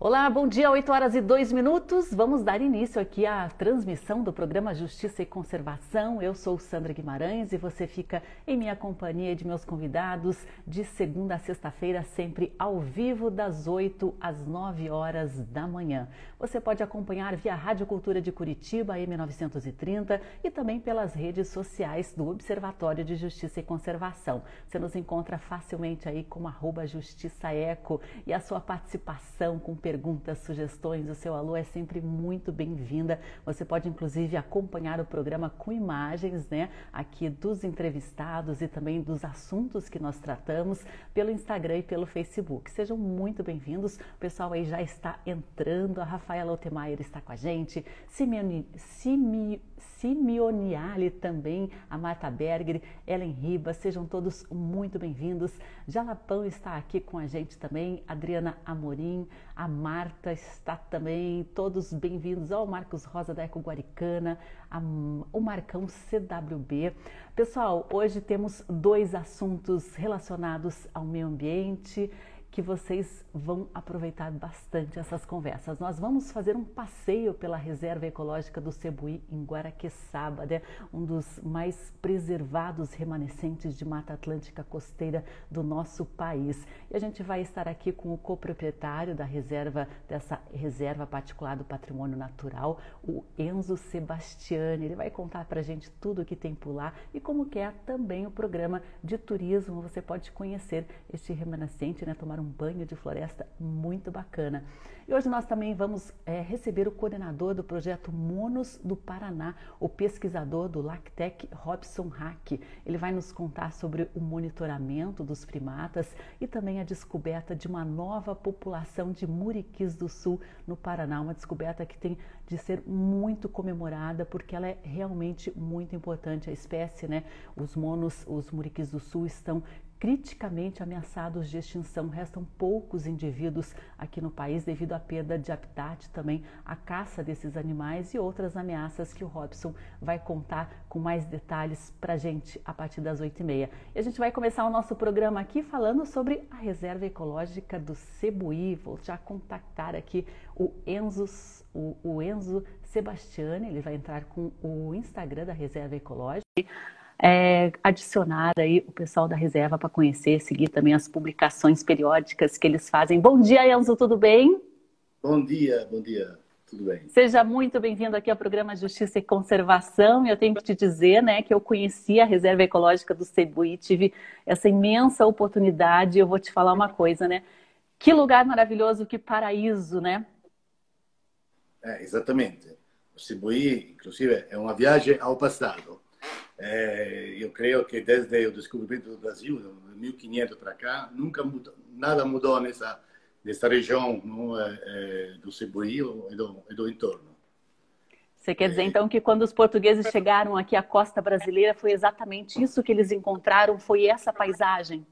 Olá, bom dia, 8 horas e 2 minutos. Vamos dar início aqui à transmissão do programa Justiça e Conservação. Eu sou Sandra Guimarães e você fica em minha companhia de meus convidados de segunda a sexta-feira, sempre ao vivo, das 8 às 9 horas da manhã. Você pode acompanhar via Rádio Cultura de Curitiba, M930, e também pelas redes sociais do Observatório de Justiça e Conservação. Você nos encontra facilmente aí como arroba Justiça Eco e a sua participação com perguntas, sugestões, o seu alô é sempre muito bem-vinda. Você pode inclusive acompanhar o programa com imagens, né, aqui dos entrevistados e também dos assuntos que nós tratamos pelo Instagram e pelo Facebook. Sejam muito bem-vindos. O pessoal aí já está entrando. A Rafaela Otemeyer está com a gente. Simeone, Simi, Simeoniale também, a Marta Berger, Ellen Ribas, sejam todos muito bem-vindos. Jalapão está aqui com a gente também, Adriana Amorim, a Marta está também, todos bem-vindos ao Marcos Rosa da Eco Guaricana, a, o Marcão CWB. Pessoal, hoje temos dois assuntos relacionados ao meio ambiente que vocês vão aproveitar bastante essas conversas. Nós vamos fazer um passeio pela Reserva Ecológica do Cebuí em Guaraqueçaba, né? um dos mais preservados remanescentes de Mata Atlântica costeira do nosso país. E a gente vai estar aqui com o coproprietário da reserva, dessa reserva particular do patrimônio natural, o Enzo Sebastiani. Ele vai contar para a gente tudo o que tem por lá e como que é também o programa de turismo. Você pode conhecer este remanescente, né? tomar um banho de floresta muito bacana. E hoje nós também vamos é, receber o coordenador do projeto Monos do Paraná, o pesquisador do Lactec, Robson Hack. Ele vai nos contar sobre o monitoramento dos primatas e também a descoberta de uma nova população de muriquis do sul no Paraná, uma descoberta que tem de ser muito comemorada porque ela é realmente muito importante a espécie, né? Os monos, os muriquis do sul estão criticamente ameaçados de extinção. Restam poucos indivíduos aqui no país devido à perda de habitat, também a caça desses animais e outras ameaças que o Robson vai contar com mais detalhes para a gente a partir das oito e meia. E a gente vai começar o nosso programa aqui falando sobre a reserva ecológica do Cebuí. Vou já contactar aqui o Enzo, o, o Enzo Sebastiani, ele vai entrar com o Instagram da reserva ecológica é, adicionar aí o pessoal da reserva para conhecer, seguir também as publicações periódicas que eles fazem. Bom dia, Enzo, tudo bem? Bom dia, bom dia. Tudo bem. Seja muito bem-vindo aqui ao programa Justiça e Conservação. Eu tenho que te dizer, né, que eu conheci a Reserva Ecológica do Cebuí, tive essa imensa oportunidade. Eu vou te falar uma coisa, né? Que lugar maravilhoso, que paraíso, né? É, exatamente. O Cebuí, inclusive, é uma viagem ao passado. É, eu creio que desde o descobrimento do Brasil, de 1500 para cá, nunca mudou, nada mudou nessa região não, é, é, do Cebuí e do, e do entorno. Você quer dizer então que quando os portugueses chegaram aqui à costa brasileira foi exatamente isso que eles encontraram? Foi essa paisagem?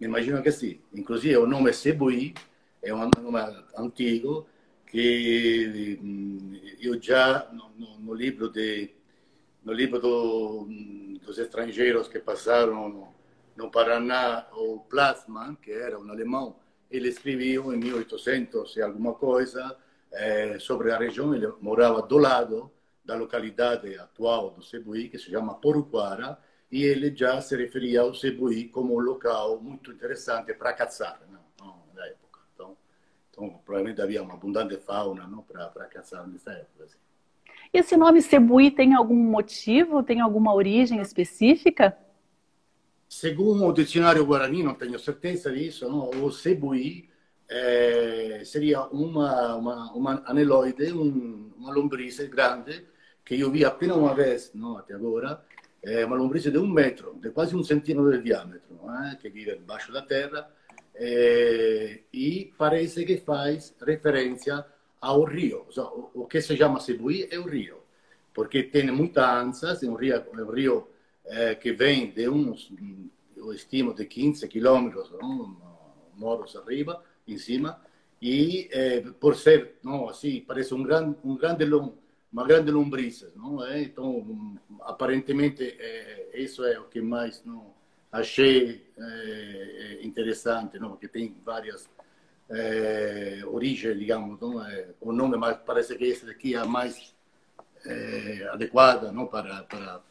Imagino que sim. Inclusive o nome Cebuí é um nome antigo que hum, eu já no, no, no livro de no livro do, dos estrangeiros que passaram no, no Paraná, o Plasman, que era um alemão, ele escreveu em 1800 e alguma coisa é, sobre a região. Ele morava do lado da localidade atual do Cebuí, que se chama Poruquara, e ele já se referia ao Cebuí como um local muito interessante para caçar não? na época. Então, então, provavelmente havia uma abundante fauna para caçar nessa época. Assim. Esse nome Cebuí tem algum motivo, tem alguma origem específica? Segundo o dicionário guarani, não tenho certeza disso, não? o Cebuí é, seria uma, uma, uma aneloide, um, uma lombriz grande, que eu vi apenas uma vez, não, até agora, é uma lombriz de um metro, de quase um centímetro de diâmetro, é? que vive debaixo da terra, é, e parece que faz referência ao rio. O que se chama Cebuí é o rio, porque tem muita anças, é um rio, é um rio é, que vem de uns, eu estimo, de 15 quilômetros, moros arriba, em cima, e é, por ser, não, assim, parece um grande, um grande lom, uma grande lombriz, não é? Então, aparentemente, é, isso é o que mais não achei é, interessante, não? Que tem várias é, origem, digamos, não é o nome, mas parece que esse daqui é a mais é, adequada não para para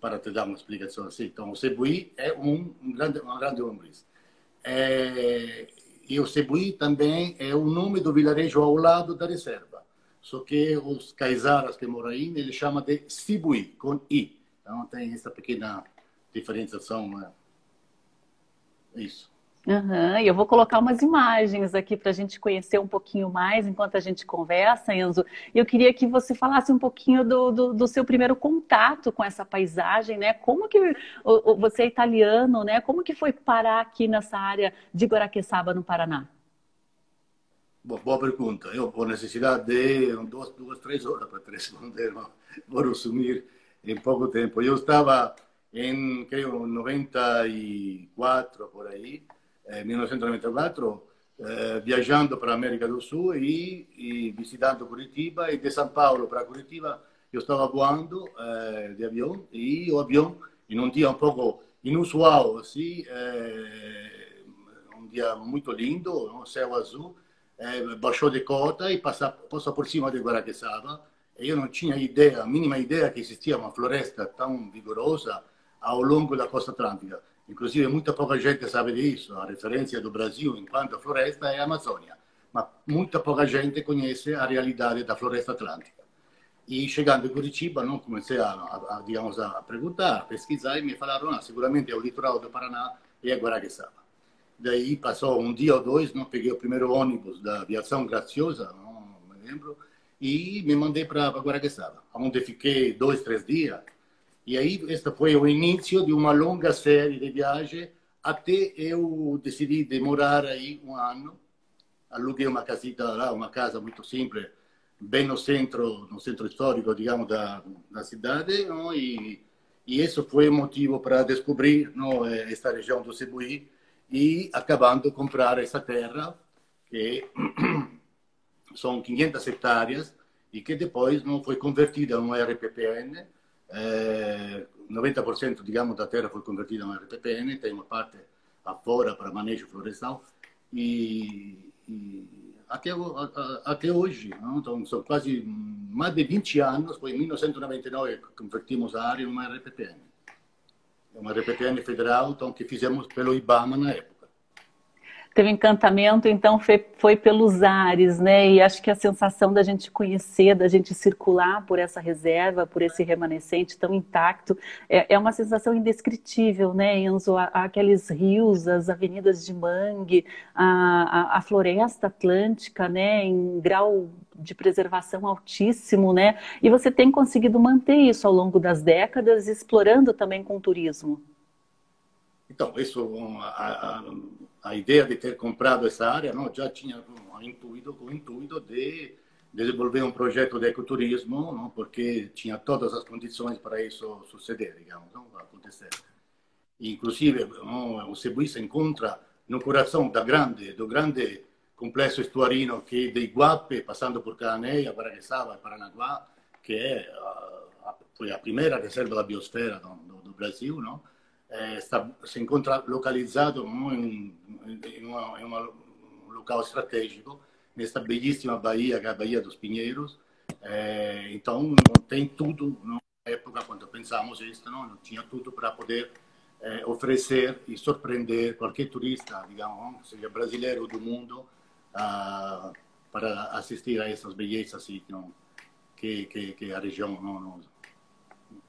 para te dar uma explicação assim. Então, o cebuí é um, um grande uma grande lombriz. É, e o cebuí também é o nome do vilarejo ao lado da reserva. Só que os caizaras que moram aí, eles chamam de Sibuí, com I. Então, tem essa pequena diferenciação. Né? Isso. Uhum, eu vou colocar umas imagens aqui para a gente conhecer um pouquinho mais enquanto a gente conversa, Enzo. Eu queria que você falasse um pouquinho do, do, do, seu primeiro contato com essa paisagem, né? Como que você é italiano, né? Como que foi parar aqui nessa área de Guaraqueçaba, no Paraná? Boa, boa pergunta. Eu vou necessidade de duas, duas, três horas para responder, vou resumir em pouco tempo. Eu estava em, creio, 94, por aí, eh, 1994, eh, viajando para a América do Sul e, e, visitando Curitiba. E de São Paulo para Curitiba eu estava voando eh, de avião e o avião, em um dia um pouco inusual, assim, eh, um dia muito lindo, um céu azul, baixou de cota e passou, passou por cima de Guaraqueçaba. E eu não tinha ideia, a mínima ideia que existia uma floresta tão vigorosa ao longo da costa atlântica. Inclusive, muita pouca gente sabe disso. A referência do Brasil enquanto floresta é a Amazônia. Mas muita pouca gente conhece a realidade da floresta atlântica. E chegando em Curitiba, não comecei a, a, a, digamos, a perguntar, a pesquisar, e me falaram, ah, seguramente é o litoral do Paraná e é Guaraqueçaba. Daí passou um dia ou dois, não peguei o primeiro ônibus da aviação graciosa, não me lembro, e me mandei para Guaraqueçaba, onde fiquei dois, três dias, e aí, este foi o início de uma longa série de viagens até eu decidi demorar aí um ano. Aluguei uma casita lá, uma casa muito simples, bem no centro, no centro histórico, digamos, da, da cidade. Não? E, e isso foi o motivo para descobrir não, esta região do Cebuí e acabando comprar essa terra, que são 500 hectares, e que depois não foi convertida em um RPPN, 90% eh, digamos, da terra foi convertida em RPPN, tem uma parte afora para manejo florestal e, e até, até hoje, não? então são quase mais de 20 anos, foi em 1999 que convertimos a área em uma RPPN. Uma RPPN federal então, que fizemos pelo IBAMA na época teve encantamento, então foi, foi, pelos ares, né? E acho que a sensação da gente conhecer, da gente circular por essa reserva, por esse remanescente tão intacto, é, é uma sensação indescritível, né, Enzo? Aqueles rios, as avenidas de mangue, a, a, a floresta atlântica, né, em grau de preservação altíssimo, né? E você tem conseguido manter isso ao longo das décadas, explorando também com turismo. Então, isso, a, a a ideia de ter comprado essa área não, já tinha um intuito, o intuito de desenvolver um projeto de ecoturismo, não, porque tinha todas as condições para isso suceder, digamos, não, acontecer. Inclusive, não, o Cebuí se encontra no coração da grande, do grande complexo estuarino que de Iguape, passando por Cananéia, Guaraqueçaba e Paranaguá, que é a, a, foi a primeira reserva da biosfera do, do, do Brasil, não? É, está, se encontra localizado em, uma, um local estratégico, nesta belíssima baía, que é a Baía dos Pinheiros. É, então, tem tudo, na época, quando pensamos isso, não, não tinha tudo para poder é, oferecer e surpreender qualquer turista, digamos, seja brasileiro do mundo, ah, para assistir a essas belezas não, que, que, que a região não, não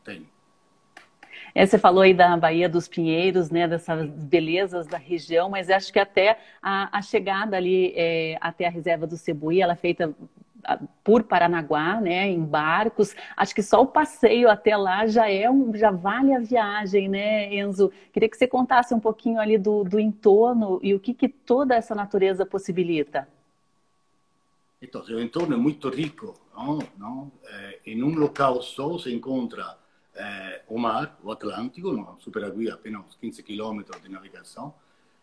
tem. É, você falou aí da Baía dos Pinheiros, né, dessas belezas da região, mas acho que até a, a chegada ali é, até a reserva do Cebuí, ela é feita por Paranaguá, né, em barcos. Acho que só o passeio até lá já é um, já vale a viagem, né, Enzo? Queria que você contasse um pouquinho ali do, do entorno e o que, que toda essa natureza possibilita. Então, o entorno é muito rico, não? não? É, em um local só se encontra eh, o mar, o Atlântico, no, superagui apenas uns 15 quilômetros de navegação,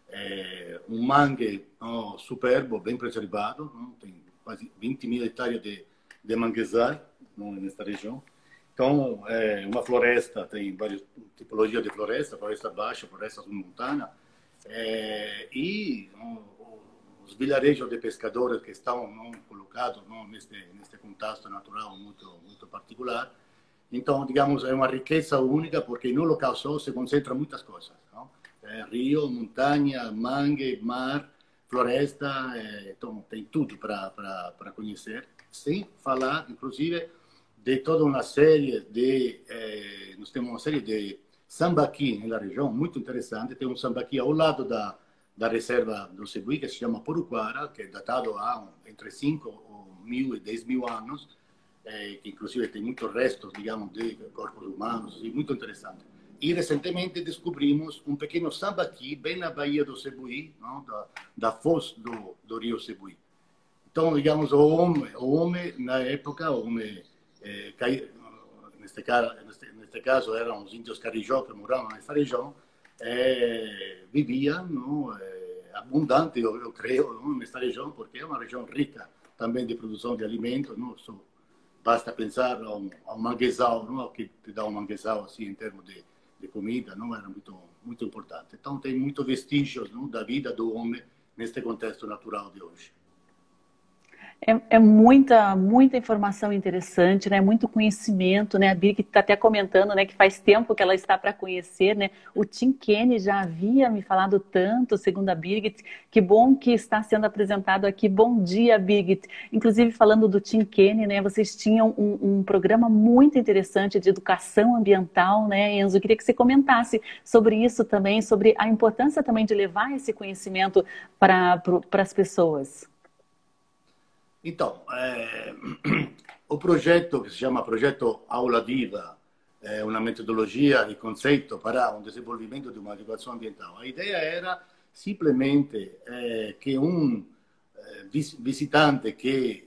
eh, mangue no, superbo, bem preservado, não? tem quase 20 mil hectares de, de manguezal nesta região. Então, é uma floresta, tem várias tipologias de floresta, floresta baixa, floresta submontana, é, e os vilarejos de pescadores que estão não, colocados não, neste, neste contexto natural muito, muito particular. Então, digamos, é uma riqueza única porque no local só se concentra muitas coisas. É, rio, montanha, mangue, mar, floresta, é, então tem tudo para conhecer. Sem falar, inclusive, de toda uma série de... É, nós temos uma série de sambaqui na região, muito interessante. Tem um sambaqui ao lado da da reserva do Sebui, que se chama Poruquara, que é datado há entre 5 mil e 10 mil anos, eh, que inclusive tem muitos restos, digamos, de corpos humanos, e muito interessante. E recentemente descobrimos um pequeno sambaqui bem na Baía do Sebui, não? Da, da foz do, do rio Sebui. Então, digamos, o homem, o homem na época, o homem, eh, cai, neste, neste, neste caso eram os índios carijó que moravam nessa região, é, vivia no, é, abundante, eu, eu creio, nesta região, porque é uma região rica também de produção de alimentos. Não? So, basta pensar a um, a um manguezal, não? que te dá um manguezal assim, em termos de, de comida, não era muito, muito importante. Então, tem muitos vestígios da vida do homem neste contexto natural de hoje. É, é, muita, muita informação interessante, né? Muito conhecimento, né? A Birgit está até comentando, né? Que faz tempo que ela está para conhecer, né? O Tim Kenny já havia me falado tanto, segundo a Birgit. Que bom que está sendo apresentado aqui. Bom dia, Birgit. Inclusive falando do Tim Kenny, né? Vocês tinham um, um programa muito interessante de educação ambiental, né, Enzo? Eu queria que você comentasse sobre isso também, sobre a importância também de levar esse conhecimento para as pessoas. Então, é, o projeto que se chama Projeto Aula Viva é uma metodologia e conceito para o desenvolvimento de uma educação ambiental. A ideia era simplesmente é, que um é, visitante que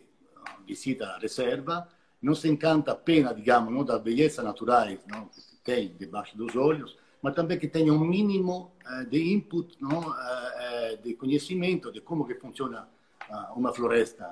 visita a reserva não se encanta apenas, digamos, não das belezas naturais não, que tem debaixo dos olhos, mas também que tenha um mínimo é, de input, não, é, é, de conhecimento de como que funciona uma floresta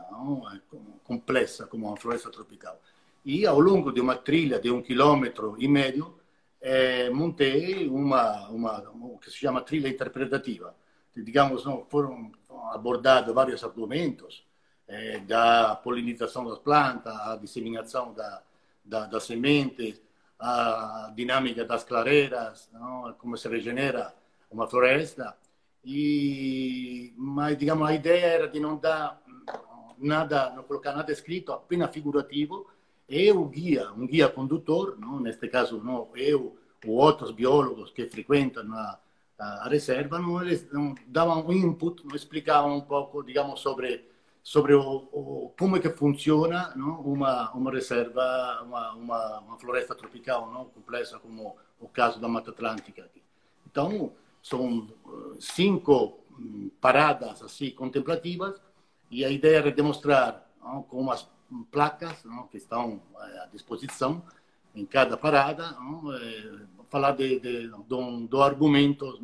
complessa como uma floresta tropical. E ao longo de uma trilha de um quilômetro e meio, eh, montei uma, uma, o que se chama trilha interpretativa. Digamos, não, foram abordados vários argumentos, eh, da polinização das plantas, a disseminação da, da, das sementes, a dinâmica das clareiras, não? como se regenera uma floresta, e, mas, digamos, a ideia era de não dar nada, não colocar nada escrito, apenas figurativo. E o guia, um guia condutor, não? neste caso não, eu ou outros biólogos que frequentam a, a reserva, não, eles não, davam um input, não explicavam um pouco, digamos, sobre sobre o, o, como é que funciona não? uma uma reserva, uma, uma, uma floresta tropical, não complexa como o caso da Mata Atlântica. Então são eh, cinco hum, paradas assim contemplativas e a ideia é demonstrar não, umas placas não, que estão eh, à disposição em cada parada, não, é, falar de, de, de, do argumento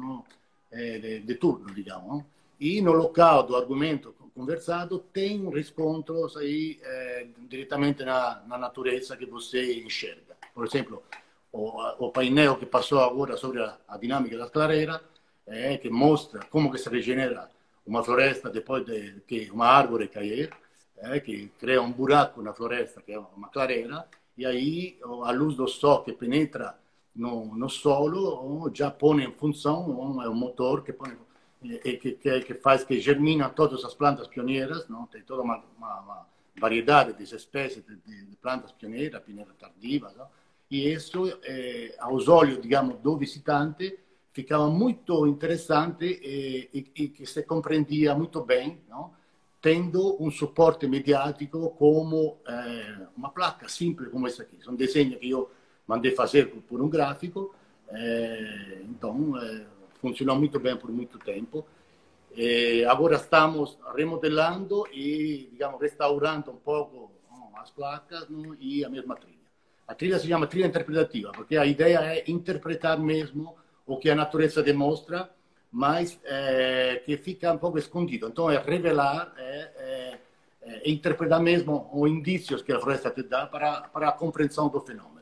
é, de, de turno, digamos. E no local do argumento conversado tem riscontros aí é, diretamente na, na natureza que você enxerga. Por exemplo, o, o painel que passou agora sobre a, a dinâmica das clareiras é, que mostra como se regenera uma floresta depois de que uma árvore cair, é, que cria um buraco na floresta, que é uma clareira, e aí a luz do sol que penetra no, no solo já põe em função é um motor que, põe, que, que, que faz que germina todas as plantas pioneiras, não? tem toda uma, uma, uma variedade de espécies de, de, plantas pioneiras, pioneiras tardivas, não? e isso, é, aos olhos, digamos, do visitante, ficava muito interessante e, e, e, que se compreendia muito bem, não? tendo um suporte mediático como eh, uma placa simples como essa aqui. São desenhos que eu mandei fazer por, um gráfico, eh, então eh, funcionou muito bem por muito tempo. agora estamos remodelando e, digamos, restaurando um pouco as placas não, e a mesma trilha. A trilha se chama trilha interpretativa, porque a ideia é interpretar mesmo o que a natureza demonstra, mas é, que fica um pouco escondido. Então, é revelar, é, é, é interpretar mesmo os indícios que a floresta te dá para, para a compreensão do fenômeno.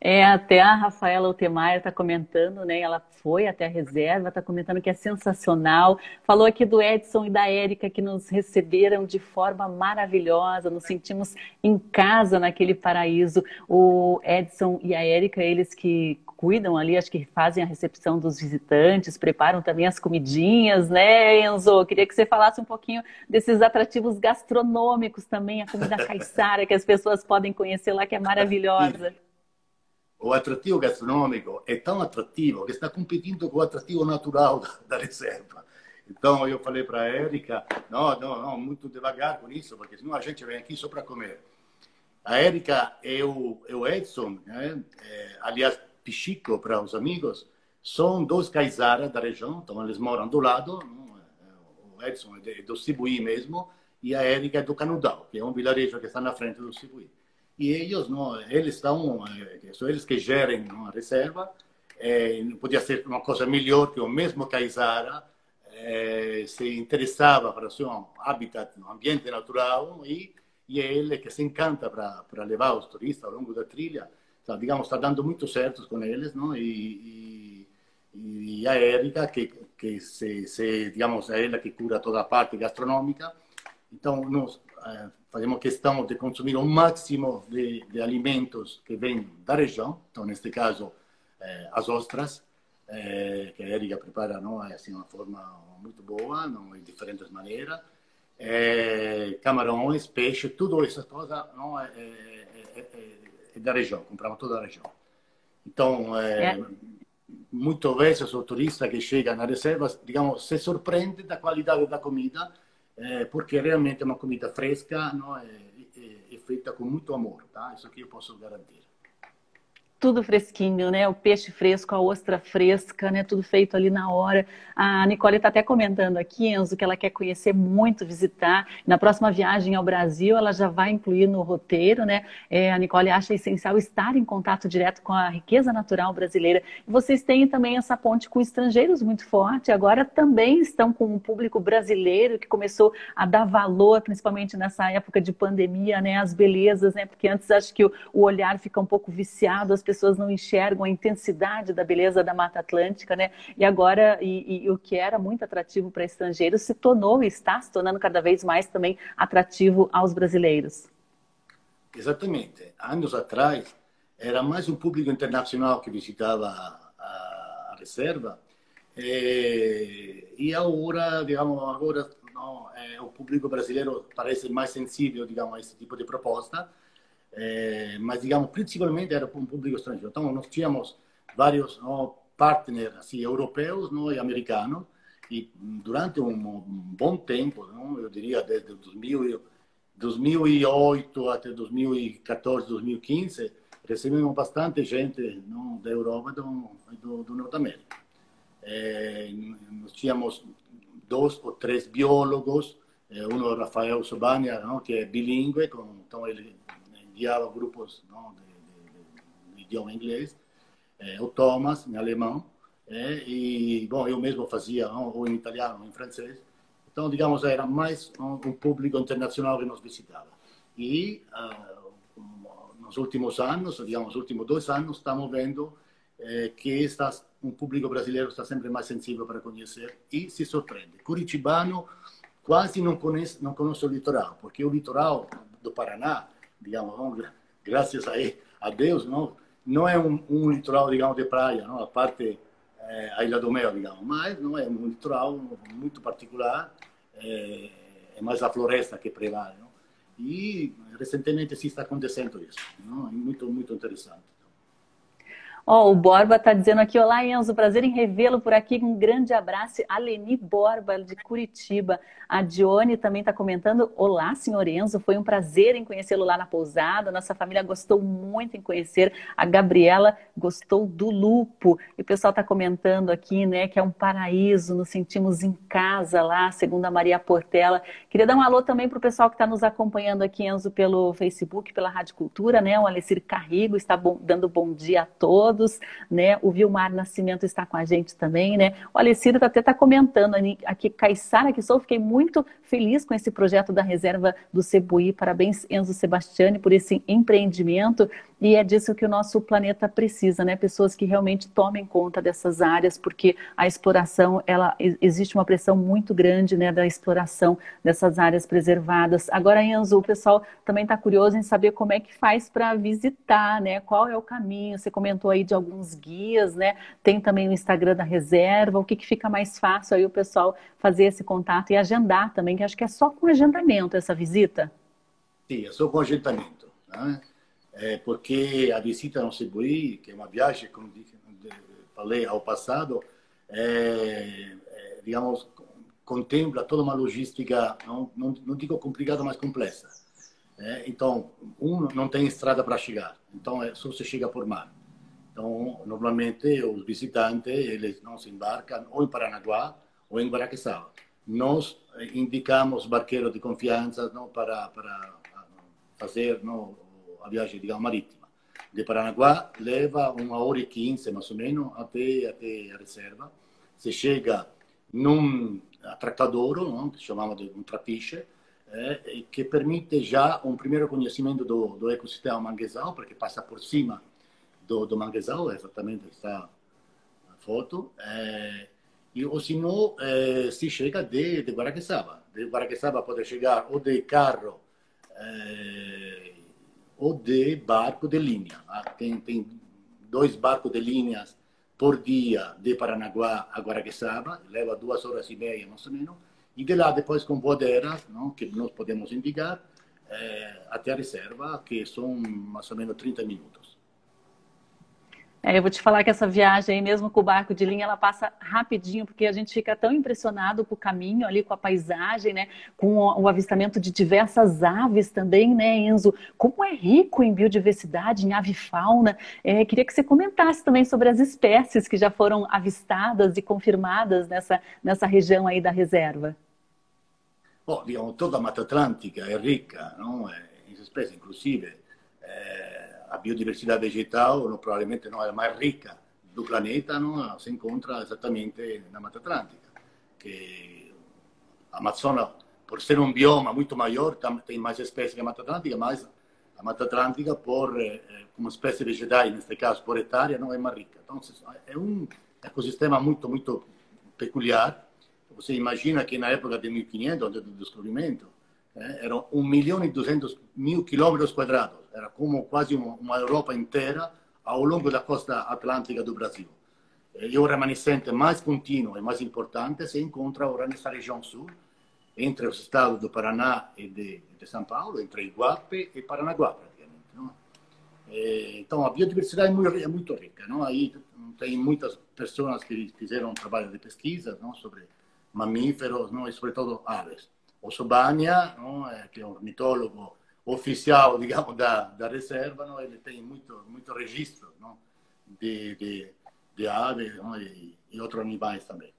É, até a Rafaela Altemar está comentando, né? Ela foi até a reserva, está comentando que é sensacional. Falou aqui do Edson e da Érica que nos receberam de forma maravilhosa, nos sentimos em casa naquele paraíso. O Edson e a Érica, eles que cuidam ali, acho que fazem a recepção dos visitantes, preparam também as comidinhas, né, Enzo? Queria que você falasse um pouquinho desses atrativos gastronômicos também, a comida caiçara que as pessoas podem conhecer lá, que é maravilhosa o atrativo gastronômico é tão atrativo que está competindo com o atrativo natural da, reserva. Então eu falei para a Érica, não, não, não, muito devagar com isso, porque senão a gente vem aqui só para comer. A Érica e o, e o Edson, né? é, aliás, Pichico para os amigos, são dois caizaras da região, então eles moram do lado, o Edson é do Sibuí mesmo, e a Érica é do Canudal, que é um vilarejo que está na frente do Sibuí e eles não eles estão eh, são eles que gerem a reserva é, podia ser uma coisa melhor que o mesmo Caizara é, se interessava para o seu habitat ambiente natural e e é ele que se encanta para para levar os turistas ao longo da trilha tá, digamos está dando muito certo com eles não e, e, e a Érica que que se, se digamos é ela que cura toda a parte gastronômica então nós eh, fazemos questão de consumir o máximo de, de, alimentos que vêm da região, então, neste caso, eh, as ostras, eh, que a Erika prepara não, é assim, uma forma muito boa, não, de diferentes maneiras, eh, camarões, peixe, tudo isso coisa não, é, é, é, é, da região, compramos toda a região. Então, é. muitas vezes o turista que chega na reserva, digamos, se surpreende da qualidade da comida, é, porque realmente é uma comida fresca, não é, é, é feita com muito amor, tá? Isso aqui eu posso garantir tudo fresquinho, né? O peixe fresco, a ostra fresca, né? Tudo feito ali na hora. A Nicole está até comentando aqui, Enzo, que ela quer conhecer muito, visitar. Na próxima viagem ao Brasil, ela já vai incluir no roteiro, né? É, a Nicole acha essencial estar em contato direto com a riqueza natural brasileira. Vocês têm também essa ponte com estrangeiros muito forte. Agora também estão com um público brasileiro que começou a dar valor, principalmente nessa época de pandemia, né? As belezas, né? Porque antes acho que o, o olhar fica um pouco viciado, as pessoas não enxergam a intensidade da beleza da Mata Atlântica, né? E agora, e, e o que era muito atrativo para estrangeiros se tornou e está se tornando cada vez mais também atrativo aos brasileiros. Exatamente. Anos atrás, era mais um público internacional que visitava a, a reserva. E, e agora, digamos, agora não, é, o público brasileiro parece mais sensível, digamos, a esse tipo de proposta eh, mas digamos principalmente era um público estrangeiro. Então nós tínhamos vários partners assim, europeus no, e americanos e durante um, bom tempo, não, eu diria desde 2000, 2008 até 2014, 2015, recebemos bastante gente não, da Europa e do, do, Norte América. Eh, nós tínhamos dois ou três biólogos, eh, um o Rafael Sobania, não, que é bilíngue, então ele guiava grupos não, de, de, de, idioma inglês, é, o Thomas, em alemão, é, e, bom, eu mesmo fazia não, ou em italiano ou em francês. Então, digamos, era mais um, um público internacional que nos visitava. E uh, nos últimos anos, digamos, nos últimos dois anos, estamos vendo eh, que está, um público brasileiro está sempre mais sensível para conhecer e se surpreende. Curitibano quase não conhece, não conhece o litoral, porque o litoral do Paraná digamos, graças a, Deus, não, não é um, um litoral, digamos, de praia, não, a parte é, a Ilha do Mel, digamos, mas não é um litoral muito particular, é, é mais a floresta que prevale, não? E recentemente sim está acontecendo isso, não? É muito muito interessante. Ó, oh, o Borba está dizendo aqui, olá Enzo, prazer em revê-lo por aqui, um grande abraço. A Leni Borba, de Curitiba. A Dione também está comentando, olá senhor Enzo, foi um prazer em conhecê-lo lá na pousada, nossa família gostou muito em conhecer. A Gabriela gostou do lupo. E o pessoal está comentando aqui, né, que é um paraíso, nos sentimos em casa lá, segundo a Maria Portela. Queria dar um alô também para o pessoal que está nos acompanhando aqui, Enzo, pelo Facebook, pela Rádio Cultura, né, o Alessir Carrigo está bom, dando bom dia a todos todos, né? O Vilmar Nascimento está com a gente também, né? O Alessandro até está comentando aqui, Caissara que sou, fiquei muito feliz com esse projeto da reserva do Cebuí. Parabéns, Enzo Sebastiani, por esse empreendimento. E é disso que o nosso planeta precisa, né? Pessoas que realmente tomem conta dessas áreas, porque a exploração, ela existe uma pressão muito grande, né, da exploração dessas áreas preservadas. Agora, Enzo, o pessoal também está curioso em saber como é que faz para visitar, né? Qual é o caminho? Você comentou aí de alguns guias, né? Tem também o Instagram da reserva. O que, que fica mais fácil aí o pessoal fazer esse contato e agendar também, que acho que é só com agendamento essa visita? Sim, é só com agendamento. Né? É porque a visita no Cebuí, que é uma viagem, como falei ao passado, é, é, digamos, contempla toda uma logística, não, não, não digo complicada, mas complexa. É, então, um não tem estrada para chegar, então é só se chega por mar. Então, normalmente os visitantes eles não se embarcam ou em Paranaguá ou em Guaraqueçaba. Nós indicamos barqueiros de confiança não, para, para fazer não, a viagem digamos, marítima. De Paranaguá leva uma hora e quinze, mais ou menos, até, até a reserva. Se chega num atracadouro, que chamamos de um trapiche, é, que permite já um primeiro conhecimento do, do ecossistema manguezal, porque passa por cima do, do manguezal, exatamente está a foto. É, e, ou se não, é, se chega de, de Guaraqueçaba. De Guaraqueçaba pode chegar ou de carro é, ou de barco de linha. Ah, tem, tem dois barcos de linhas por dia de Paranaguá a Guaraqueçaba, leva duas horas e meia, mais ou menos, e de lá depois com bodeiras, não, que nós podemos indicar, é, até a reserva, que são mais ou menos 30 minutos. É, eu vou te falar que essa viagem aí, mesmo com o barco de linha, ela passa rapidinho, porque a gente fica tão impressionado com o caminho ali, com a paisagem, né? Com o, avistamento de diversas aves também, né, Enzo? Como é rico em biodiversidade, em avifauna. É, queria que você comentasse também sobre as espécies que já foram avistadas e confirmadas nessa, nessa região aí da reserva. Bom, digamos, toda a Mata Atlântica é rica, não? É, em espécies, inclusive. É a biodiversidade vegetal provavelmente não é a mais rica do planeta, não se encontra exatamente na Mata Atlântica, que a Amazônia, por ser um bioma muito maior, tem mais espécies que a Mata Atlântica, mas a Mata Atlântica, por, eh, como espécie vegetais, neste caso por hectare, não é mais rica. Então, é um ecossistema muito, muito peculiar. Você imagina que na época de 1500, do descobrimento, eh, eram 1 milhão e 200 mil quilômetros quadrados. Era como quase uma, Europa inteira ao longo da costa atlântica do Brasil. E o remanescente mais contínuo e mais importante se encontra agora nessa região sul, entre os estados do Paraná e de, de São Paulo, entre Iguape e Paranaguá, praticamente. Não? E, então, a biodiversidade é muito, é muito rica. Não? Aí tem muitas pessoas que fizeram um trabalho de pesquisa não? sobre mamíferos não? e, sobretudo, aves. O Sobania? É, que é um ornitólogo oficial, digamos, da, da reserva, ele tem muito, muito registro? De, de, de aves? E, e outros animais também.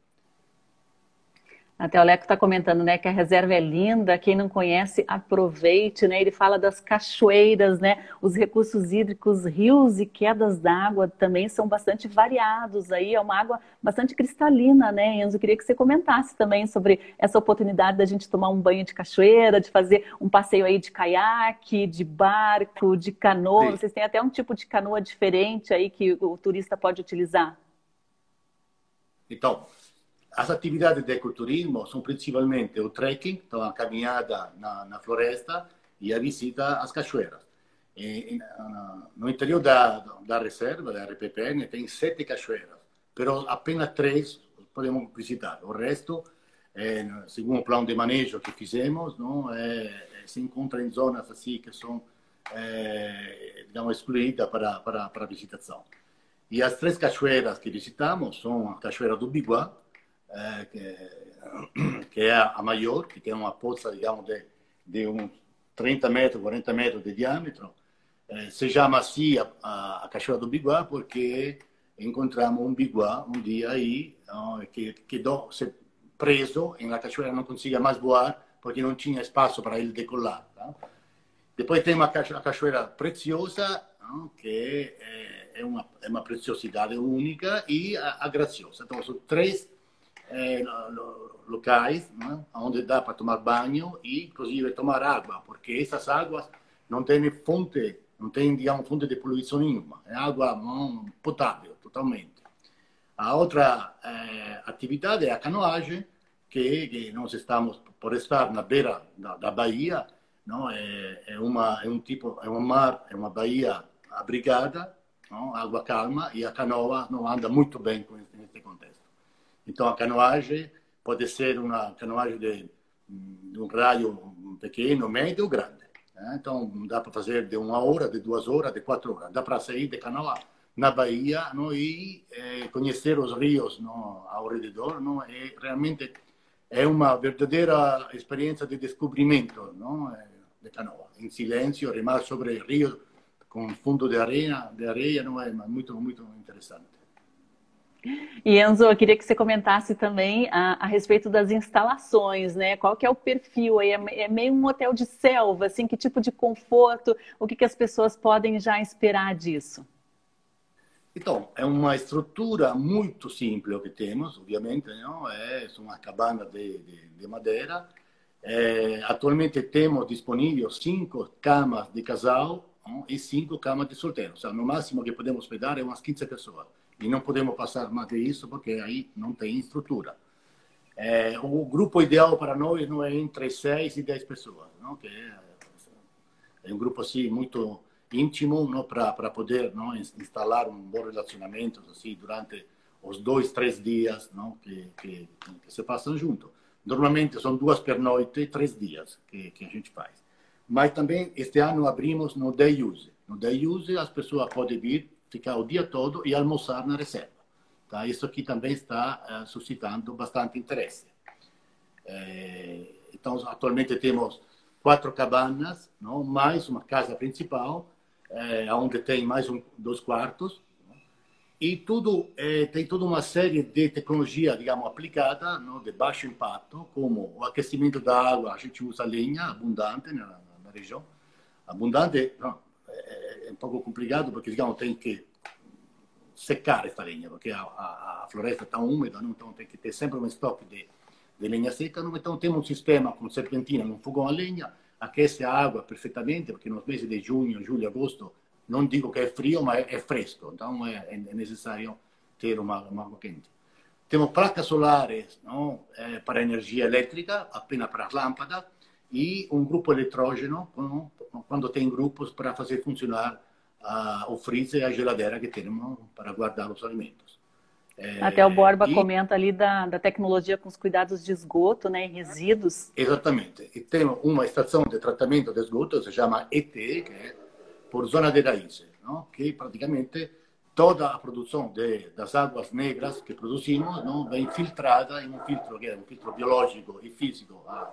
Até o Leco está comentando, né, que a reserva é linda, quem não conhece, aproveite, né? Ele fala das cachoeiras, né? Os recursos hídricos, rios e quedas d'água também são bastante variados aí, é uma água bastante cristalina, né, Enzo? Eu queria que você comentasse também sobre essa oportunidade da gente tomar um banho de cachoeira, de fazer um passeio aí de caiaque, de barco, de canoa. Sim. Vocês têm até um tipo de canoa diferente aí que o turista pode utilizar. Então, as atividades de ecoturismo são principalmente o trekking, então a caminhada na, na floresta e a visita às cachoeiras. E, no interior da, da reserva, da RPPN, tem sete cachoeiras, mas apenas três podemos visitar. O resto, é, segundo o plano de manejo que fizemos, não, é, se encontra em zonas assim que são é, digamos, excluídas para, para, para visitação. E as três cachoeiras que visitamos são a Cachoeira do Biguá, é, que, que, é a maior, que tem uma poça, digamos, de, de uns 30 metros, 40 metros de diâmetro. É, se chama assim a, a, a Cachoeira do Biguá porque encontramos um biguá um dia aí que quedou se preso na cachoeira, não conseguia mais voar porque não tinha espaço para ele decolar. Tá? Depois tem uma cachoeira preciosa, que é, é, uma, é uma preciosidade única, e a, a graciosa. Então, são três é, locais né, onde dá para tomar banho e, inclusive, tomar água, porque essas águas não têm fonte não tem, digamos, fonte de poluição nenhuma. É água hum, potável, totalmente. A outra eh, atividade é a canoagem, que, que, nós estamos, por estar na beira da, da Bahia, não é, é, uma, é um tipo, é um mar, é uma baía abrigada, não? água calma, e a canoa não anda muito bem nesse contexto. Então, a canoagem pode ser uma canoagem de, de um raio pequeno, médio ou grande. Né? Então, dá para fazer de uma hora, de duas horas, de quatro horas. Dá para sair de canoa na Bahia não? e eh, conhecer os rios não? ao redor. Não? É, realmente é uma verdadeira experiência de descobrimento não? de canoa. Em silêncio, remar sobre o rio com fundo de areia, de areia não é muito, muito interessante. E Enzo, eu queria que você comentasse também a, a, respeito das instalações, né? Qual que é o perfil aí? É, é, meio um hotel de selva, assim, que tipo de conforto, o que, que as pessoas podem já esperar disso? Então, é uma estrutura muito simples que temos, obviamente, não? É uma cabana de, de, de madeira. É, atualmente temos disponíveis cinco camas de casal não? e cinco camas de solteiro. Ou seja, no máximo que podemos hospedar é umas 15 pessoas. E não podemos passar mais de isso porque aí não tem estrutura. É, o grupo ideal para nós não é entre 6 e 10 pessoas, não? que é, é um grupo assim muito íntimo não? para poder não? instalar um bom relacionamento assim, durante os dois, três dias não? Que, que, que se passam junto. Normalmente são duas per noite, três dias que, que a gente faz. Mas também este ano abrimos no day use. No day use as pessoas podem vir ficar o dia todo e almoçar na reserva. Tá? Isso aqui também está uh, suscitando bastante interesse. É, então, atualmente temos quatro cabanas, não? mais uma casa principal, é, onde tem mais um, dois quartos. Não? E tudo é, tem toda uma série de tecnologia, digamos, aplicada, não? de baixo impacto, como o aquecimento da água. A gente usa lenha abundante na, na região. Abundante, não, é um pouco complicado porque, digamos, tem que secar esta lenha, porque a, floresta está úmida, não? então tem que ter sempre um estoque de, de lenha seca. Não? Então temos um sistema com serpentina um fogão a lenha, aquece a água perfeitamente, porque nos meses de junho, julho, agosto, não digo que é frio, mas é, fresco, então é, necessário ter uma, uma água quente. Temos placas solares? É, para energia elétrica, apenas para as lâmpadas, e um grupo eletrógeno, quando tem grupos para fazer funcionar o freezer e a geladeira que temos para guardar os alimentos. É, Até o Borba e, comenta ali da, da tecnologia com os cuidados de esgoto, né, resíduos. Exatamente. E temos uma estação de tratamento de esgoto, se chama ET, que é por zona de raízes, não? que praticamente toda a produção de, das águas negras que produzimos não, vem filtrada em um filtro que é um filtro biológico e físico a,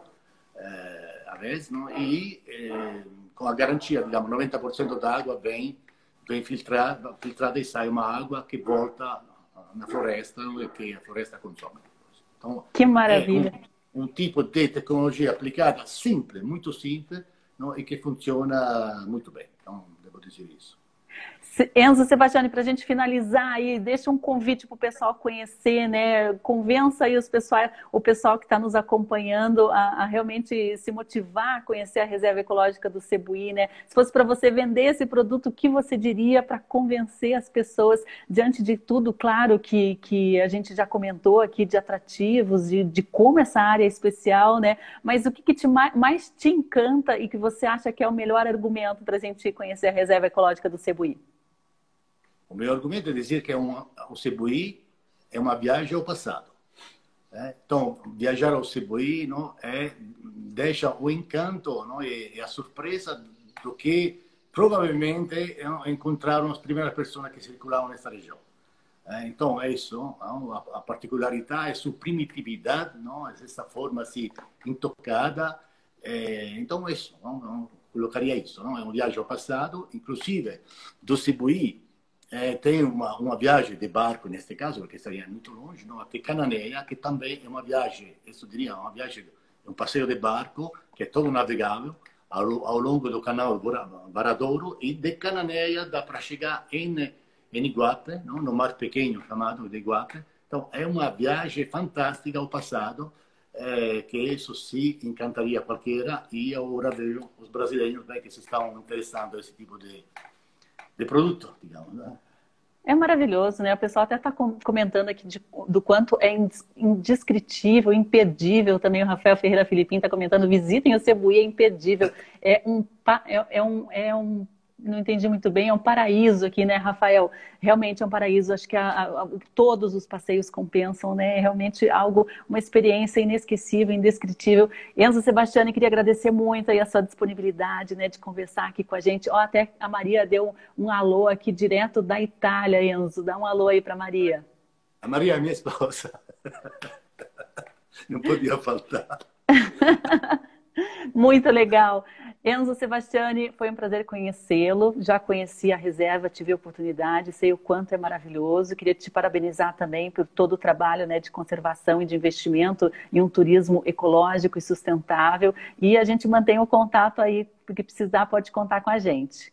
é, a vez, não? e é, com a garantia, digamos, 90% da água vem, vem filtrada, filtrada e sai uma água que volta na floresta e que a floresta consome. Então, que maravilha! É um, um, tipo de tecnologia aplicada simples, muito simples, não? e que funciona muito bem. Então, devo dizer isso. Enzo Sebastiani, para a gente finalizar aí, deixa um convite para o pessoal conhecer, né? Convença aí os pessoal, o pessoal que está nos acompanhando a, a, realmente se motivar a conhecer a reserva ecológica do Cebuí, né? Se fosse para você vender esse produto, o que você diria para convencer as pessoas, diante de tudo, claro, que, que a gente já comentou aqui de atrativos, de, de como essa área é especial, né? Mas o que, que te, mais te encanta e que você acha que é o melhor argumento para a gente conhecer a reserva ecológica do Cebuí? O meu argumento é dizer que é um, o Cebuí é uma viagem ao passado. Né? Então, viajar ao Cebuí não, é, deixa o encanto não, e, e a surpresa do que provavelmente não, encontraram as primeiras pessoas que circulavam nessa região. É, então, é isso, não? a, particularidade, a sua primitividade, não? essa forma assim, intocada. É, então, é isso, não? colocaria isso. Não? É um viagem ao passado, inclusive do Cebuí, é, tem uma, uma viagem de barco, neste caso, porque estaria muito longe, não? até Cananeia, que também é uma viagem, eu diria, uma viagem, um passeio de barco, que é todo navegável, ao, ao longo do canal Varadouro, e de Cananeia dá para chegar em, em Iguape, não? no mar pequeno chamado de Iguape. Então, é uma viagem fantástica ao passado, é, que isso sim encantaria qualquer e agora vejo os brasileiros né, que se estão interessando nesse tipo de, de produto, digamos. Né? É maravilhoso, né? O pessoal até está comentando aqui de, do quanto é indescritível, imperdível. Também o Rafael Ferreira Filipim está comentando: visitem o Cebuí, é imperdível. É um, é, é um, é um não entendi muito bem, é um paraíso aqui, né, Rafael? Realmente é um paraíso, acho que a, a, todos os passeios compensam, né? É realmente algo, uma experiência inesquecível, indescritível. Enzo Sebastiani, queria agradecer muito aí a sua disponibilidade, né, de conversar aqui com a gente. Ó, até a Maria deu um, um alô aqui direto da Itália, Enzo. Dá um alô aí para Maria. A Maria é minha esposa. Não podia faltar. Muito legal. Enzo Sebastiani, foi um prazer conhecê-lo. Já conheci a reserva, tive a oportunidade, sei o quanto é maravilhoso. Queria te parabenizar também por todo o trabalho né, de conservação e de investimento em um turismo ecológico e sustentável. E a gente mantém o contato aí, porque precisar pode contar com a gente.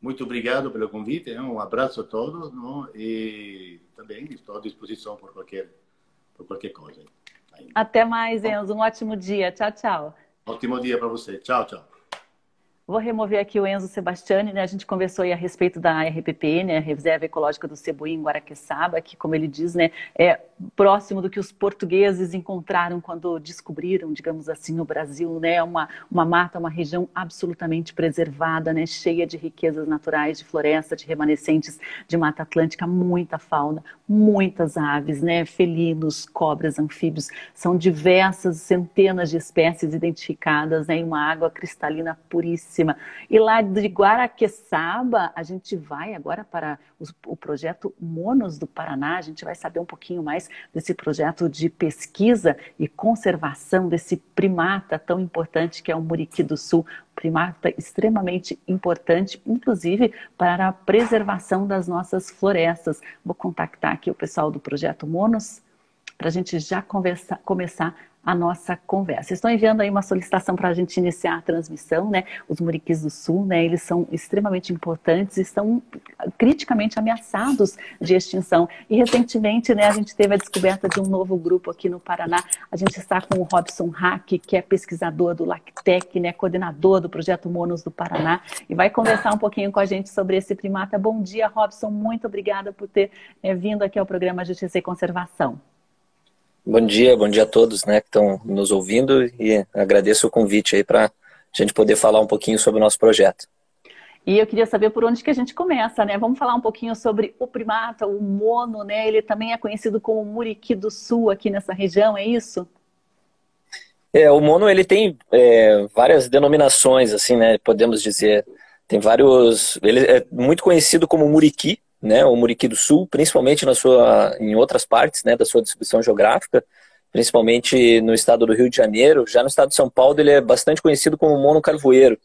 Muito obrigado pelo convite, um abraço a todos não? e também estou à disposição por qualquer, por qualquer coisa. Até mais, Enzo. Um ótimo dia. Tchau, tchau. Ótimo dia para você. Tchau, tchau. Vou remover aqui o Enzo Sebastiani, né? A gente conversou aí a respeito da RPP, né? Reserva Ecológica do Cebuí em Guaraqueçaba, que, como ele diz, né, é próximo do que os portugueses encontraram quando descobriram, digamos assim, o Brasil, né? Uma, uma mata, uma região absolutamente preservada, né? Cheia de riquezas naturais, de floresta, de remanescentes de Mata Atlântica, muita fauna, muitas aves, né? Felinos, cobras, anfíbios, são diversas centenas de espécies identificadas, né? Em uma água cristalina puríssima e lá de Guaraqueçaba, a gente vai agora para o projeto Monos do Paraná. A gente vai saber um pouquinho mais desse projeto de pesquisa e conservação desse primata tão importante que é o Muriqui do Sul, primata extremamente importante, inclusive para a preservação das nossas florestas. Vou contactar aqui o pessoal do projeto Monos para a gente já conversa, começar a nossa conversa. Estão enviando aí uma solicitação para a gente iniciar a transmissão, né? Os muriquis do sul, né? Eles são extremamente importantes e estão criticamente ameaçados de extinção. E recentemente, né, a gente teve a descoberta de um novo grupo aqui no Paraná. A gente está com o Robson Hack, que é pesquisador do LACTEC, né? Coordenador do projeto Monos do Paraná e vai conversar um pouquinho com a gente sobre esse primata. Bom dia, Robson. Muito obrigada por ter é, vindo aqui ao programa Justiça e Conservação. Bom dia, bom dia a todos né, que estão nos ouvindo e agradeço o convite aí para a gente poder falar um pouquinho sobre o nosso projeto. E eu queria saber por onde que a gente começa, né? Vamos falar um pouquinho sobre o primata, o mono, né? Ele também é conhecido como muriqui do sul aqui nessa região, é isso? É, o mono ele tem é, várias denominações, assim, né? Podemos dizer, tem vários. Ele é muito conhecido como muriqui, né, o Muriqui do Sul, principalmente na sua, em outras partes né, da sua distribuição geográfica, principalmente no estado do Rio de Janeiro. Já no estado de São Paulo ele é bastante conhecido como mono carvoeiro.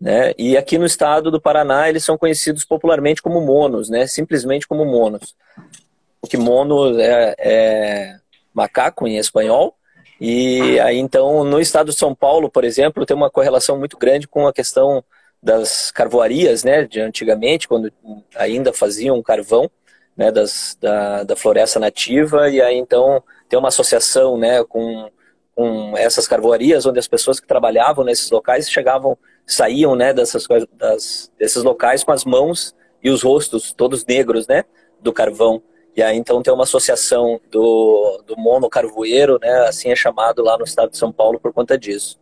Né? E aqui no estado do Paraná eles são conhecidos popularmente como monos, né? simplesmente como monos. O que mono é, é macaco em espanhol. E aí então no estado de São Paulo, por exemplo, tem uma correlação muito grande com a questão das carvoarias, né, de antigamente, quando ainda faziam carvão, né, das, da, da floresta nativa, e aí então tem uma associação, né, com, com essas carvoarias, onde as pessoas que trabalhavam nesses locais chegavam, saíam, né, dessas, das, desses locais com as mãos e os rostos todos negros, né, do carvão. E aí então tem uma associação do, do mono carvoeiro, né, assim é chamado lá no estado de São Paulo por conta disso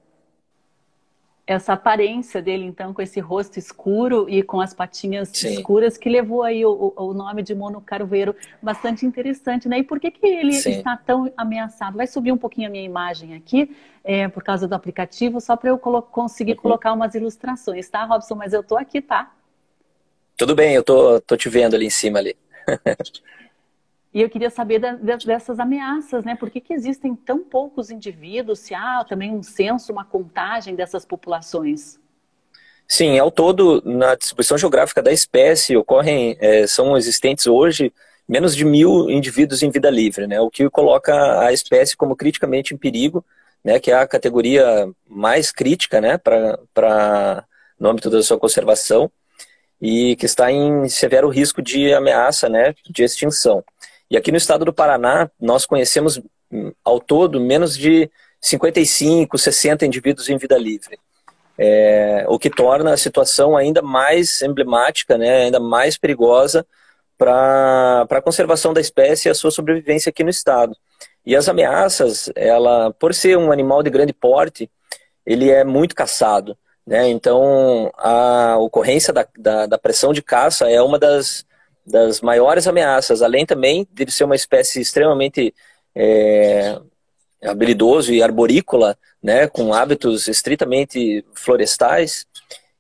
essa aparência dele, então, com esse rosto escuro e com as patinhas Sim. escuras, que levou aí o, o nome de Mono Carvoeiro, bastante interessante, né? E por que, que ele Sim. está tão ameaçado? Vai subir um pouquinho a minha imagem aqui, é, por causa do aplicativo, só para eu colo conseguir uhum. colocar umas ilustrações, tá, Robson? Mas eu tô aqui, tá? Tudo bem, eu tô, tô te vendo ali em cima ali. E eu queria saber da, dessas ameaças, né? Por que, que existem tão poucos indivíduos? Se há também um censo, uma contagem dessas populações? Sim, ao todo, na distribuição geográfica da espécie, ocorrem, é, são existentes hoje menos de mil indivíduos em vida livre, né? O que coloca a espécie como criticamente em perigo, né? Que é a categoria mais crítica, né? Para no âmbito da sua conservação e que está em severo risco de ameaça, né? De extinção. E aqui no estado do Paraná, nós conhecemos ao todo, menos de 55, 60 indivíduos em vida livre. É, o que torna a situação ainda mais emblemática, né, ainda mais perigosa para a conservação da espécie e a sua sobrevivência aqui no estado. E as ameaças, ela, por ser um animal de grande porte, ele é muito caçado. Né? Então, a ocorrência da, da, da pressão de caça é uma das, das maiores ameaças, além também de ser uma espécie extremamente é, habilidoso e arborícola, né, com hábitos estritamente florestais,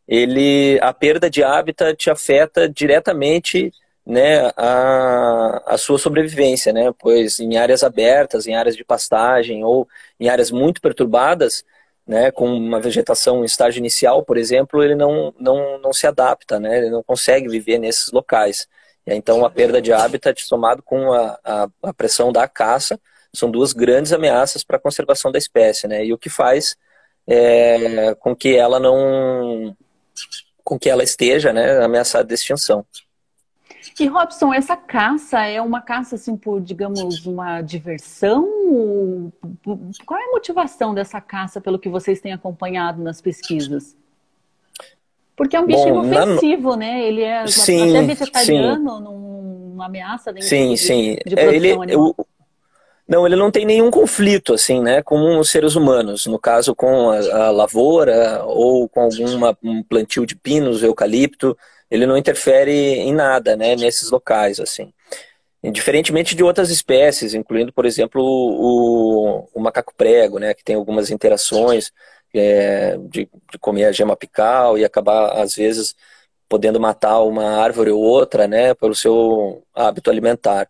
ele a perda de hábitat afeta diretamente né, a, a sua sobrevivência, né, pois em áreas abertas, em áreas de pastagem ou em áreas muito perturbadas, né, com uma vegetação em estágio inicial, por exemplo, ele não, não, não se adapta, né, ele não consegue viver nesses locais. Então, a perda de hábitat somado com a, a, a pressão da caça são duas grandes ameaças para a conservação da espécie, né? E o que faz é, com que ela não, com que ela esteja, né, ameaçada de extinção. E Robson, essa caça é uma caça assim por, digamos, uma diversão? Qual é a motivação dessa caça, pelo que vocês têm acompanhado nas pesquisas? Porque é um bicho Bom, inofensivo, na... né? Ele é sim, até vegetariano, sim. não, ameaça nem sim, tipo sim. de, de é, ele, animal. Não, ele não tem nenhum conflito, assim, né, com os seres humanos. No caso, com a, a lavoura ou com alguma, um plantio de pinos, eucalipto, ele não interfere em nada, né, nesses locais, assim. Diferentemente de outras espécies, incluindo, por exemplo, o, o macaco prego, né, que tem algumas interações é, de, de comer a gema apical e acabar, às vezes, podendo matar uma árvore ou outra, né, pelo seu hábito alimentar.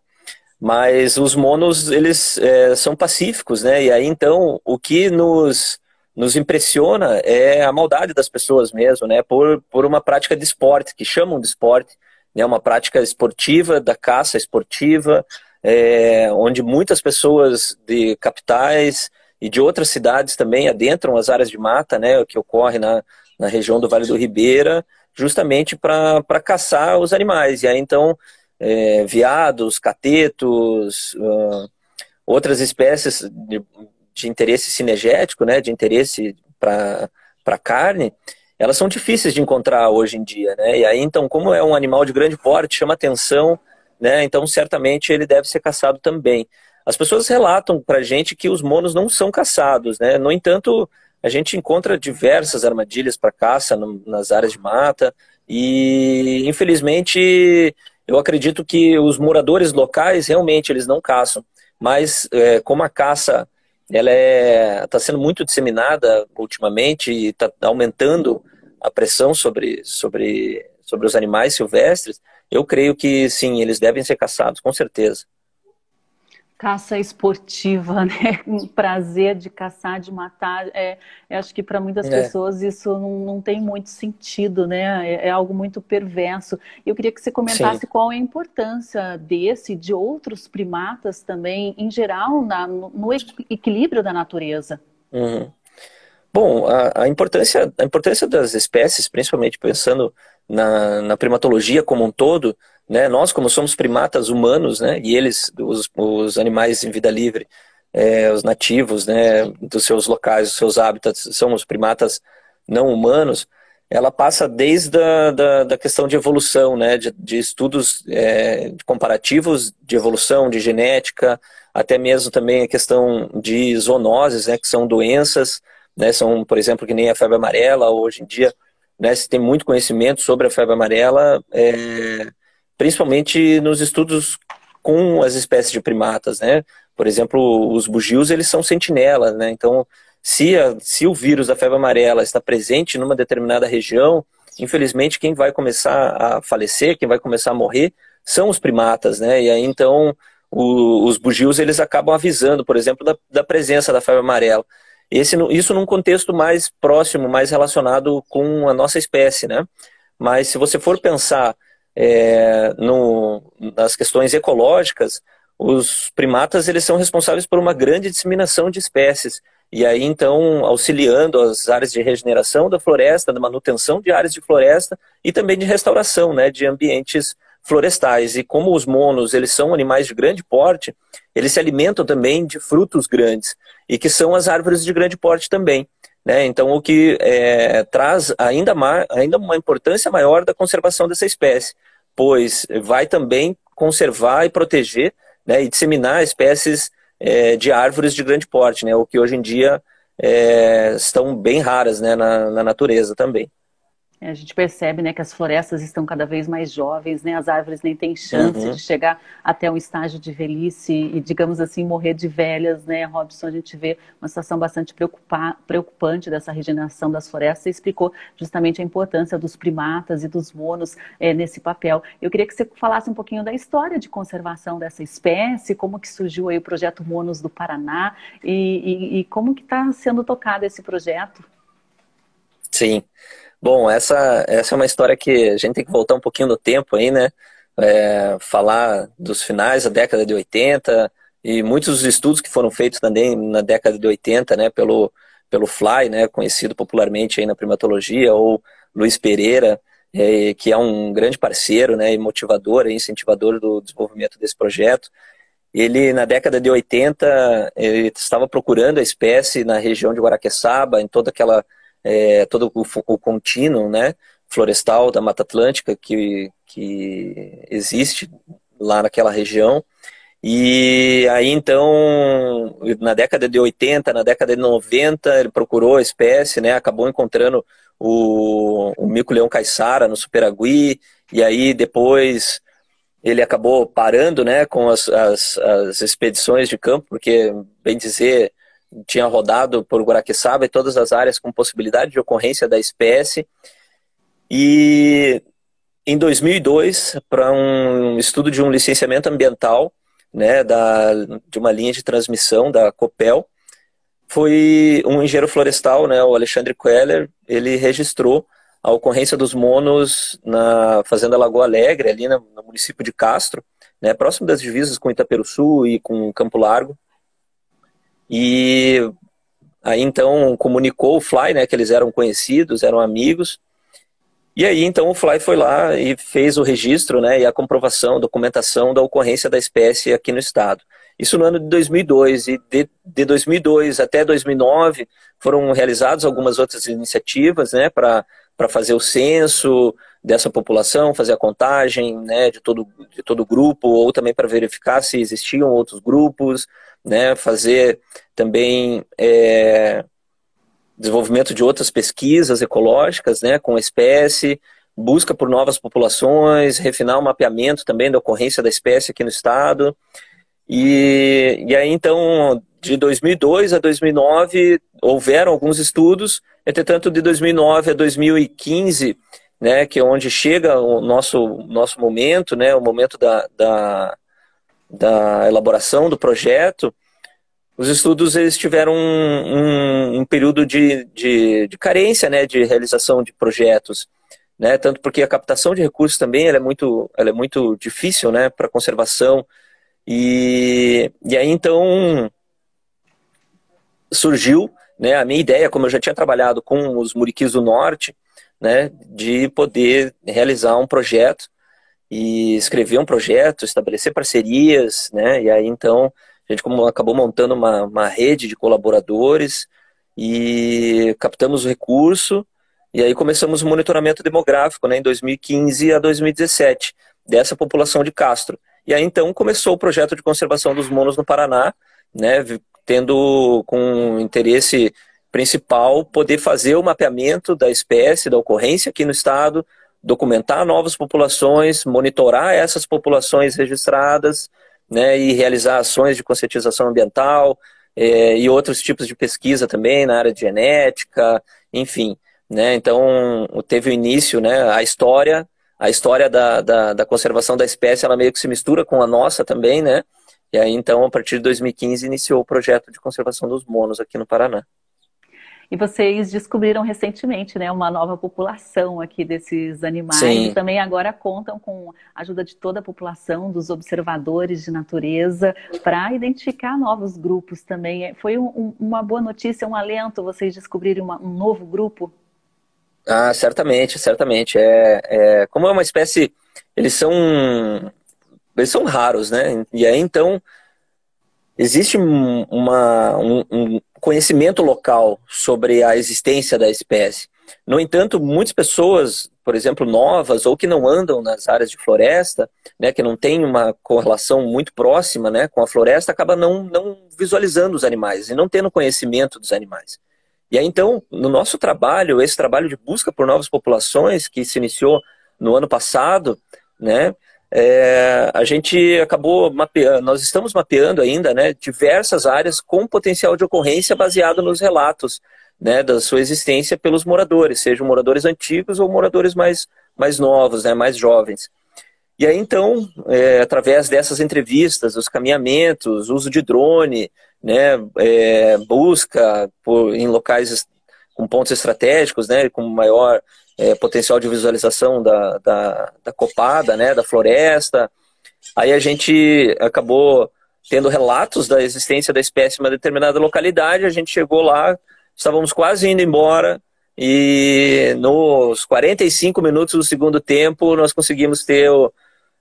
Mas os monos, eles é, são pacíficos, né? E aí, então, o que nos, nos impressiona é a maldade das pessoas mesmo, né? Por, por uma prática de esporte, que chamam de esporte, né? Uma prática esportiva, da caça esportiva, é, onde muitas pessoas de capitais e de outras cidades também adentram as áreas de mata, né? Que ocorre na, na região do Vale do Ribeira, justamente para caçar os animais. E aí, então, é, veados, catetos, uh, outras espécies de, de, interesse cinegético, né, de interesse para carne, elas são difíceis de encontrar hoje em dia. Né? E aí, então, como é um animal de grande porte, chama atenção, né? então certamente ele deve ser caçado também. As pessoas relatam para gente que os monos não são caçados, né? no entanto, a gente encontra diversas armadilhas para caça no, nas áreas de mata e, infelizmente, eu acredito que os moradores locais realmente eles não caçam, mas é, como a caça ela está é, tá sendo muito disseminada ultimamente e está aumentando a pressão sobre, sobre, sobre os animais silvestres, eu creio que sim, eles devem ser caçados, com certeza caça esportiva, né? Um prazer de caçar, de matar. É, acho que para muitas é. pessoas isso não, não, tem muito sentido, né? É, é, algo muito perverso. Eu queria que você comentasse Sim. qual é a importância desse, de outros primatas também, em geral, na, no, equilíbrio da natureza. Uhum. Bom, a, a, importância, a importância das espécies, principalmente pensando na, na primatologia como um todo, né? Nós, como somos primatas humanos, né? e eles, os, os animais em vida livre, é, os nativos né? dos seus locais, dos seus hábitats, são os primatas não humanos, ela passa desde a da, da questão de evolução, né? de, de estudos é, comparativos de evolução, de genética, até mesmo também a questão de zoonoses, né? que são doenças, né? são, por exemplo, que nem a febre amarela, hoje em dia né, se tem muito conhecimento sobre a febre amarela, é, principalmente nos estudos com as espécies de primatas, né? Por exemplo, os bugios, eles são sentinelas, né? Então, se, a, se o vírus da febre amarela está presente numa determinada região, infelizmente quem vai começar a falecer, quem vai começar a morrer, são os primatas, né? E aí, então, o, os bugios, eles acabam avisando, por exemplo, da, da presença da febre amarela. Esse, isso num contexto mais próximo, mais relacionado com a nossa espécie, né? Mas se você for pensar é, no, nas questões ecológicas, os primatas eles são responsáveis por uma grande disseminação de espécies. E aí, então, auxiliando as áreas de regeneração da floresta, da manutenção de áreas de floresta e também de restauração né, de ambientes florestais. E como os monos, eles são animais de grande porte, eles se alimentam também de frutos grandes, e que são as árvores de grande porte também. Né? Então, o que é, traz ainda, ainda uma importância maior da conservação dessa espécie, pois vai também conservar e proteger né, e disseminar espécies é, de árvores de grande porte, né, o que hoje em dia é, estão bem raras né, na, na natureza também. É, a gente percebe né, que as florestas estão cada vez mais jovens, né? as árvores nem têm chance uhum. de chegar até um estágio de velhice e, digamos assim, morrer de velhas. Né? Robson, a gente vê uma situação bastante preocupante dessa regeneração das florestas e explicou justamente a importância dos primatas e dos monos é, nesse papel. Eu queria que você falasse um pouquinho da história de conservação dessa espécie, como que surgiu aí o projeto Monos do Paraná e, e, e como que está sendo tocado esse projeto. Sim. Bom, essa, essa é uma história que a gente tem que voltar um pouquinho no tempo aí, né? É, falar dos finais da década de 80 e muitos estudos que foram feitos também na década de 80, né, pelo, pelo Fly, né, conhecido popularmente aí na primatologia, ou Luiz Pereira, é, que é um grande parceiro, né, e motivador, e incentivador do desenvolvimento desse projeto. Ele, na década de 80, ele estava procurando a espécie na região de Guaraqueçaba, em toda aquela é, todo o, o contínuo né, florestal da Mata Atlântica que, que existe lá naquela região. E aí então, na década de 80, na década de 90, ele procurou a espécie, né, acabou encontrando o, o mico-leão caiçara no Superagui, e aí depois ele acabou parando né, com as, as, as expedições de campo, porque, bem dizer, tinha rodado por Guaraqueçaba e todas as áreas com possibilidade de ocorrência da espécie. E em 2002, para um estudo de um licenciamento ambiental, né, da, de uma linha de transmissão da Copel, foi um engenheiro florestal, né, o Alexandre Queller, ele registrou a ocorrência dos monos na fazenda Lagoa Alegre, ali no, no município de Castro, né, próximo das divisas com Itaperuçu e com Campo Largo, e aí então comunicou o Fly, né, que eles eram conhecidos, eram amigos. E aí então o Fly foi lá e fez o registro, né, e a comprovação, documentação da ocorrência da espécie aqui no estado. Isso no ano de 2002 e de, de 2002 até 2009 foram realizadas algumas outras iniciativas, né, para para fazer o censo dessa população, fazer a contagem né, de, todo, de todo grupo, ou também para verificar se existiam outros grupos, né, fazer também é, desenvolvimento de outras pesquisas ecológicas né, com a espécie, busca por novas populações, refinar o mapeamento também da ocorrência da espécie aqui no estado. E, e aí, então, de 2002 a 2009, houveram alguns estudos, entretanto, de 2009 a 2015, né, que é onde chega o nosso, nosso momento, né, o momento da, da, da elaboração do projeto, os estudos eles tiveram um, um, um período de, de, de, carência né, de realização de projetos. Né, tanto porque a captação de recursos também é, muito, é muito difícil né, para conservação. E, e aí então surgiu né, a minha ideia, como eu já tinha trabalhado com os Muriquis do Norte, né, de poder realizar um projeto e escrever um projeto, estabelecer parcerias, né? E aí então a gente acabou montando uma, uma rede de colaboradores e captamos o recurso e aí começamos o monitoramento demográfico, né, em 2015 a 2017 dessa população de Castro. E aí então começou o projeto de conservação dos monos no Paraná, né, tendo com interesse principal poder fazer o mapeamento da espécie, da ocorrência aqui no estado, documentar novas populações, monitorar essas populações registradas, né, e realizar ações de conscientização ambiental é, e outros tipos de pesquisa também na área de genética, enfim. Né, então, teve o início, né, a história, a história da, da, da, conservação da espécie, ela meio que se mistura com a nossa também, né, e aí, então, a partir de 2015, iniciou o projeto de conservação dos monos aqui no Paraná. E vocês descobriram recentemente né, uma nova população aqui desses animais Sim. e também agora contam com a ajuda de toda a população, dos observadores de natureza, para identificar novos grupos também. Foi um, uma boa notícia, um alento vocês descobrirem uma, um novo grupo? Ah, certamente, certamente. É, é, como é uma espécie, eles são, eles são raros, né? E aí então existe uma, um, um conhecimento local sobre a existência da espécie. No entanto, muitas pessoas, por exemplo, novas ou que não andam nas áreas de floresta, né, que não tem uma correlação muito próxima né, com a floresta, acaba não, não visualizando os animais e não tendo conhecimento dos animais. E aí, então, no nosso trabalho, esse trabalho de busca por novas populações, que se iniciou no ano passado, né, é, a gente acabou mapeando, nós estamos mapeando ainda né, diversas áreas com potencial de ocorrência baseado nos relatos né, da sua existência pelos moradores, sejam moradores antigos ou moradores mais, mais novos, né, mais jovens. E aí, então, é, através dessas entrevistas, os caminhamentos, uso de drone, né, é, busca por, em locais com pontos estratégicos, né, com maior é, potencial de visualização da, da, da, copada, né, da floresta. Aí a gente acabou tendo relatos da existência da espécie em uma determinada localidade, a gente chegou lá, estávamos quase indo embora, e nos 45 minutos do segundo tempo nós conseguimos ter o,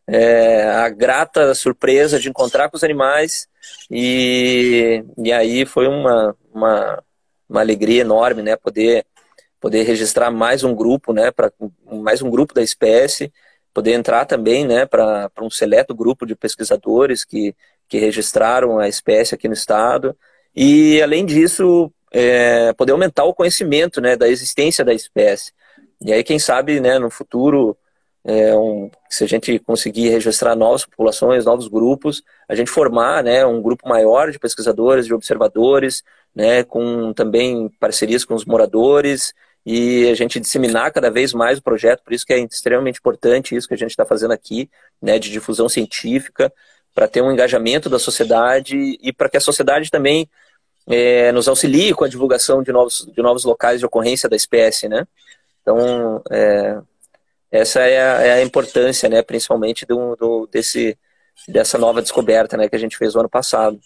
é, a grata surpresa de encontrar com os animais, e, e aí foi uma, uma, uma alegria enorme, né, poder poder registrar mais um grupo, né, para mais um grupo da espécie, poder entrar também, né, para um seleto grupo de pesquisadores que, que registraram a espécie aqui no estado e além disso é, poder aumentar o conhecimento, né, da existência da espécie. E aí quem sabe, né, no futuro é, um, se a gente conseguir registrar novas populações, novos grupos, a gente formar né, um grupo maior de pesquisadores, de observadores, né, com também parcerias com os moradores e a gente disseminar cada vez mais o projeto, por isso que é extremamente importante isso que a gente está fazendo aqui, né, de difusão científica, para ter um engajamento da sociedade e para que a sociedade também é, nos auxilie com a divulgação de novos, de novos locais de ocorrência da espécie, né? Então, é, essa é a, é a, importância, né, principalmente do, do, desse, dessa nova descoberta né, que a gente fez no ano passado.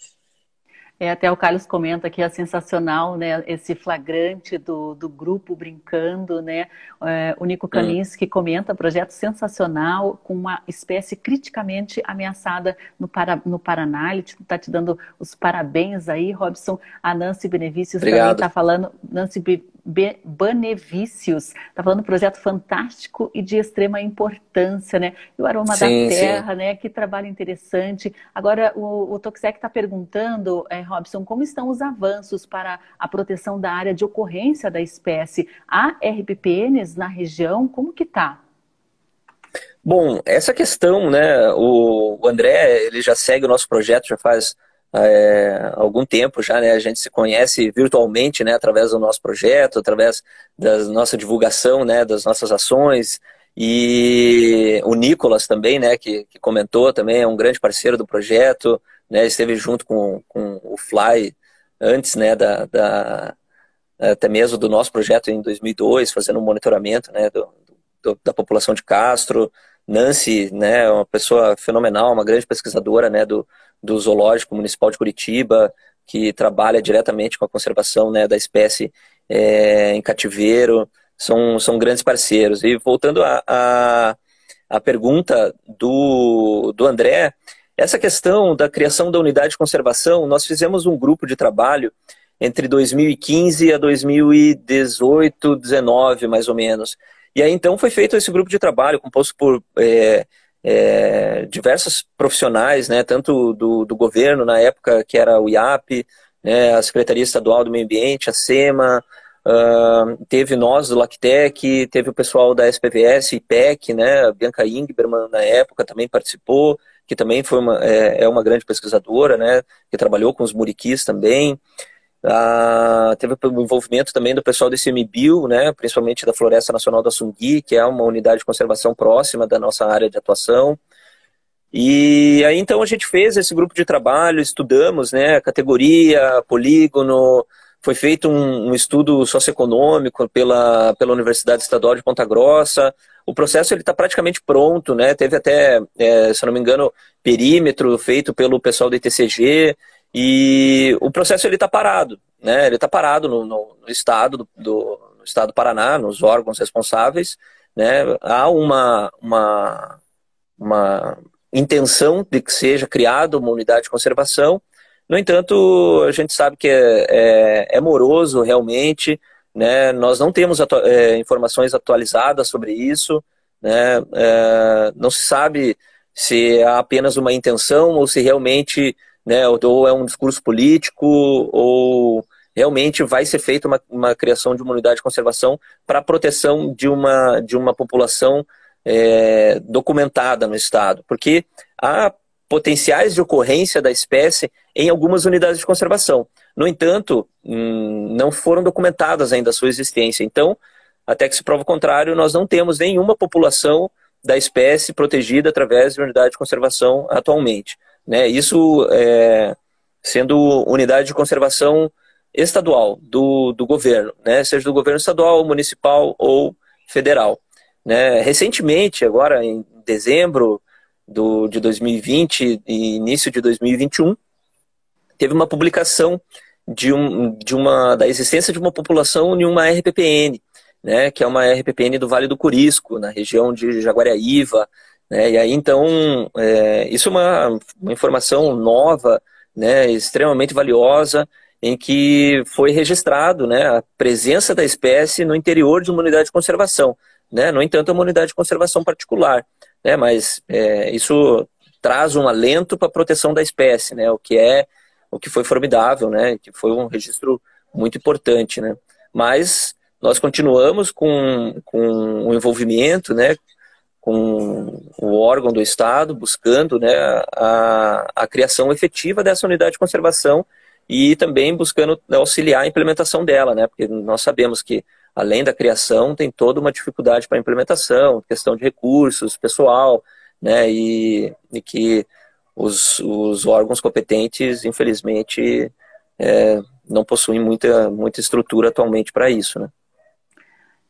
É, até o Carlos comenta que é sensacional, né? Esse flagrante do, do grupo brincando, né? É, o Nico Kalinski hum. comenta projeto sensacional com uma espécie criticamente ameaçada no, para, no Paraná. Ele está te dando os parabéns aí, Robson. A Nancy Benevicius Obrigado. também está falando. Nancy Benevicius está falando um projeto fantástico e de extrema importância, né? E o Aroma sim, da Terra, sim. né? Que trabalho interessante. Agora, o, o Toxec está perguntando, é, Robson, como estão os avanços para a proteção da área de ocorrência da espécie? Há RPPNs na região? Como que está? Bom, essa questão, né, o André, ele já segue o nosso projeto já faz é, algum tempo já, né? A gente se conhece virtualmente, né? Através do nosso projeto, através da nossa divulgação, né? Das nossas ações. E o Nicolas também, né? Que, que comentou também, é um grande parceiro do projeto, né? Esteve junto com, com o Fly antes, né? Da, da, até mesmo do nosso projeto em 2002, fazendo um monitoramento, né? Do, do, da população de Castro. Nancy, né? Uma pessoa fenomenal, uma grande pesquisadora, né? Do, do Zoológico Municipal de Curitiba, que trabalha diretamente com a conservação né, da espécie é, em cativeiro, são, são grandes parceiros. E voltando à a, a, a, pergunta do, do André, essa questão da criação da unidade de conservação, nós fizemos um grupo de trabalho entre 2015 a 2018, 19 mais ou menos. E aí então foi feito esse grupo de trabalho composto por é, é, diversos profissionais, né, tanto do, do governo na época que era o IAP, né, a Secretaria Estadual do Meio Ambiente, a SEMA, uh, teve nós do Lactec, teve o pessoal da SPVS, IPEC, né, a Bianca Ingberman na época também participou, que também foi uma, é, é uma grande pesquisadora, né, que trabalhou com os muriquis também. Ah, teve o envolvimento também do pessoal do ICMBio, né, principalmente da Floresta Nacional da Sungui, que é uma unidade de conservação próxima da nossa área de atuação. E aí então a gente fez esse grupo de trabalho, estudamos né, categoria, polígono, foi feito um, um estudo socioeconômico pela, pela Universidade Estadual de Ponta Grossa. O processo ele está praticamente pronto, né? Teve até, é, se não me engano, perímetro feito pelo pessoal do ITCG. E o processo ele está parado, né? Ele está parado no, no, no estado do, do, estado do Paraná, nos órgãos responsáveis, né, há uma, uma, uma intenção de que seja criada uma unidade de conservação. No entanto, a gente sabe que é, é, é moroso realmente, né? nós não temos atu é, informações atualizadas sobre isso, né? É, não se sabe se há apenas uma intenção ou se realmente né, ou é um discurso político ou realmente vai ser feita uma, uma criação de uma unidade de conservação para a proteção de uma, de uma população é, documentada no Estado, porque há potenciais de ocorrência da espécie em algumas unidades de conservação. No entanto, hum, não foram documentadas ainda a sua existência. Então, até que se prova o contrário, nós não temos nenhuma população da espécie protegida através de unidade de conservação atualmente. Né? Isso é, sendo unidade de conservação estadual do, do governo, né? seja do governo estadual, municipal ou federal. Né? Recentemente, agora em dezembro do, de 2020 e início de 2021, teve uma publicação de, um, de uma, da existência de uma população em uma RPPN, né, que é uma RPPN do Vale do Curisco, na região de Jaguariaíva. Né, e aí, então, é, isso é uma, uma informação nova, né, extremamente valiosa, em que foi registrado né, a presença da espécie no interior de uma unidade de conservação. Né? No entanto, é uma unidade de conservação particular. Né? Mas é, isso traz um alento para a proteção da espécie, né? o que é o que foi formidável, né? que foi um registro muito importante. Né? Mas nós continuamos com, com o envolvimento, né? Com o órgão do Estado, buscando né, a, a criação efetiva dessa unidade de conservação e também buscando auxiliar a implementação dela, né? Porque nós sabemos que além da criação tem toda uma dificuldade para a implementação, questão de recursos, pessoal, né? E, e que os, os, órgãos competentes, infelizmente, é, não possuem muita, muita estrutura atualmente para isso, né?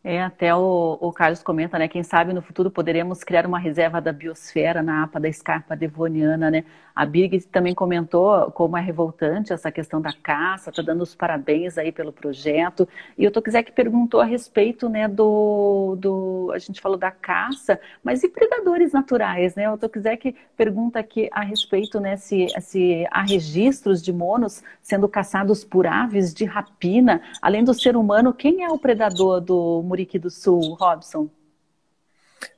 É, até o, o, Carlos comenta, né? Quem sabe no futuro poderemos criar uma reserva da biosfera na APA da escarpa devoniana, né? A Birgit também comentou como é revoltante essa questão da caça, tá dando os parabéns aí pelo projeto. E o Tokizek perguntou a respeito, né, do, do. A gente falou da caça, mas e predadores naturais, né? O Tokizek pergunta aqui a respeito, né, se, se há registros de monos sendo caçados por aves de rapina. Além do ser humano, quem é o predador do Muriqui do Sul, Robson?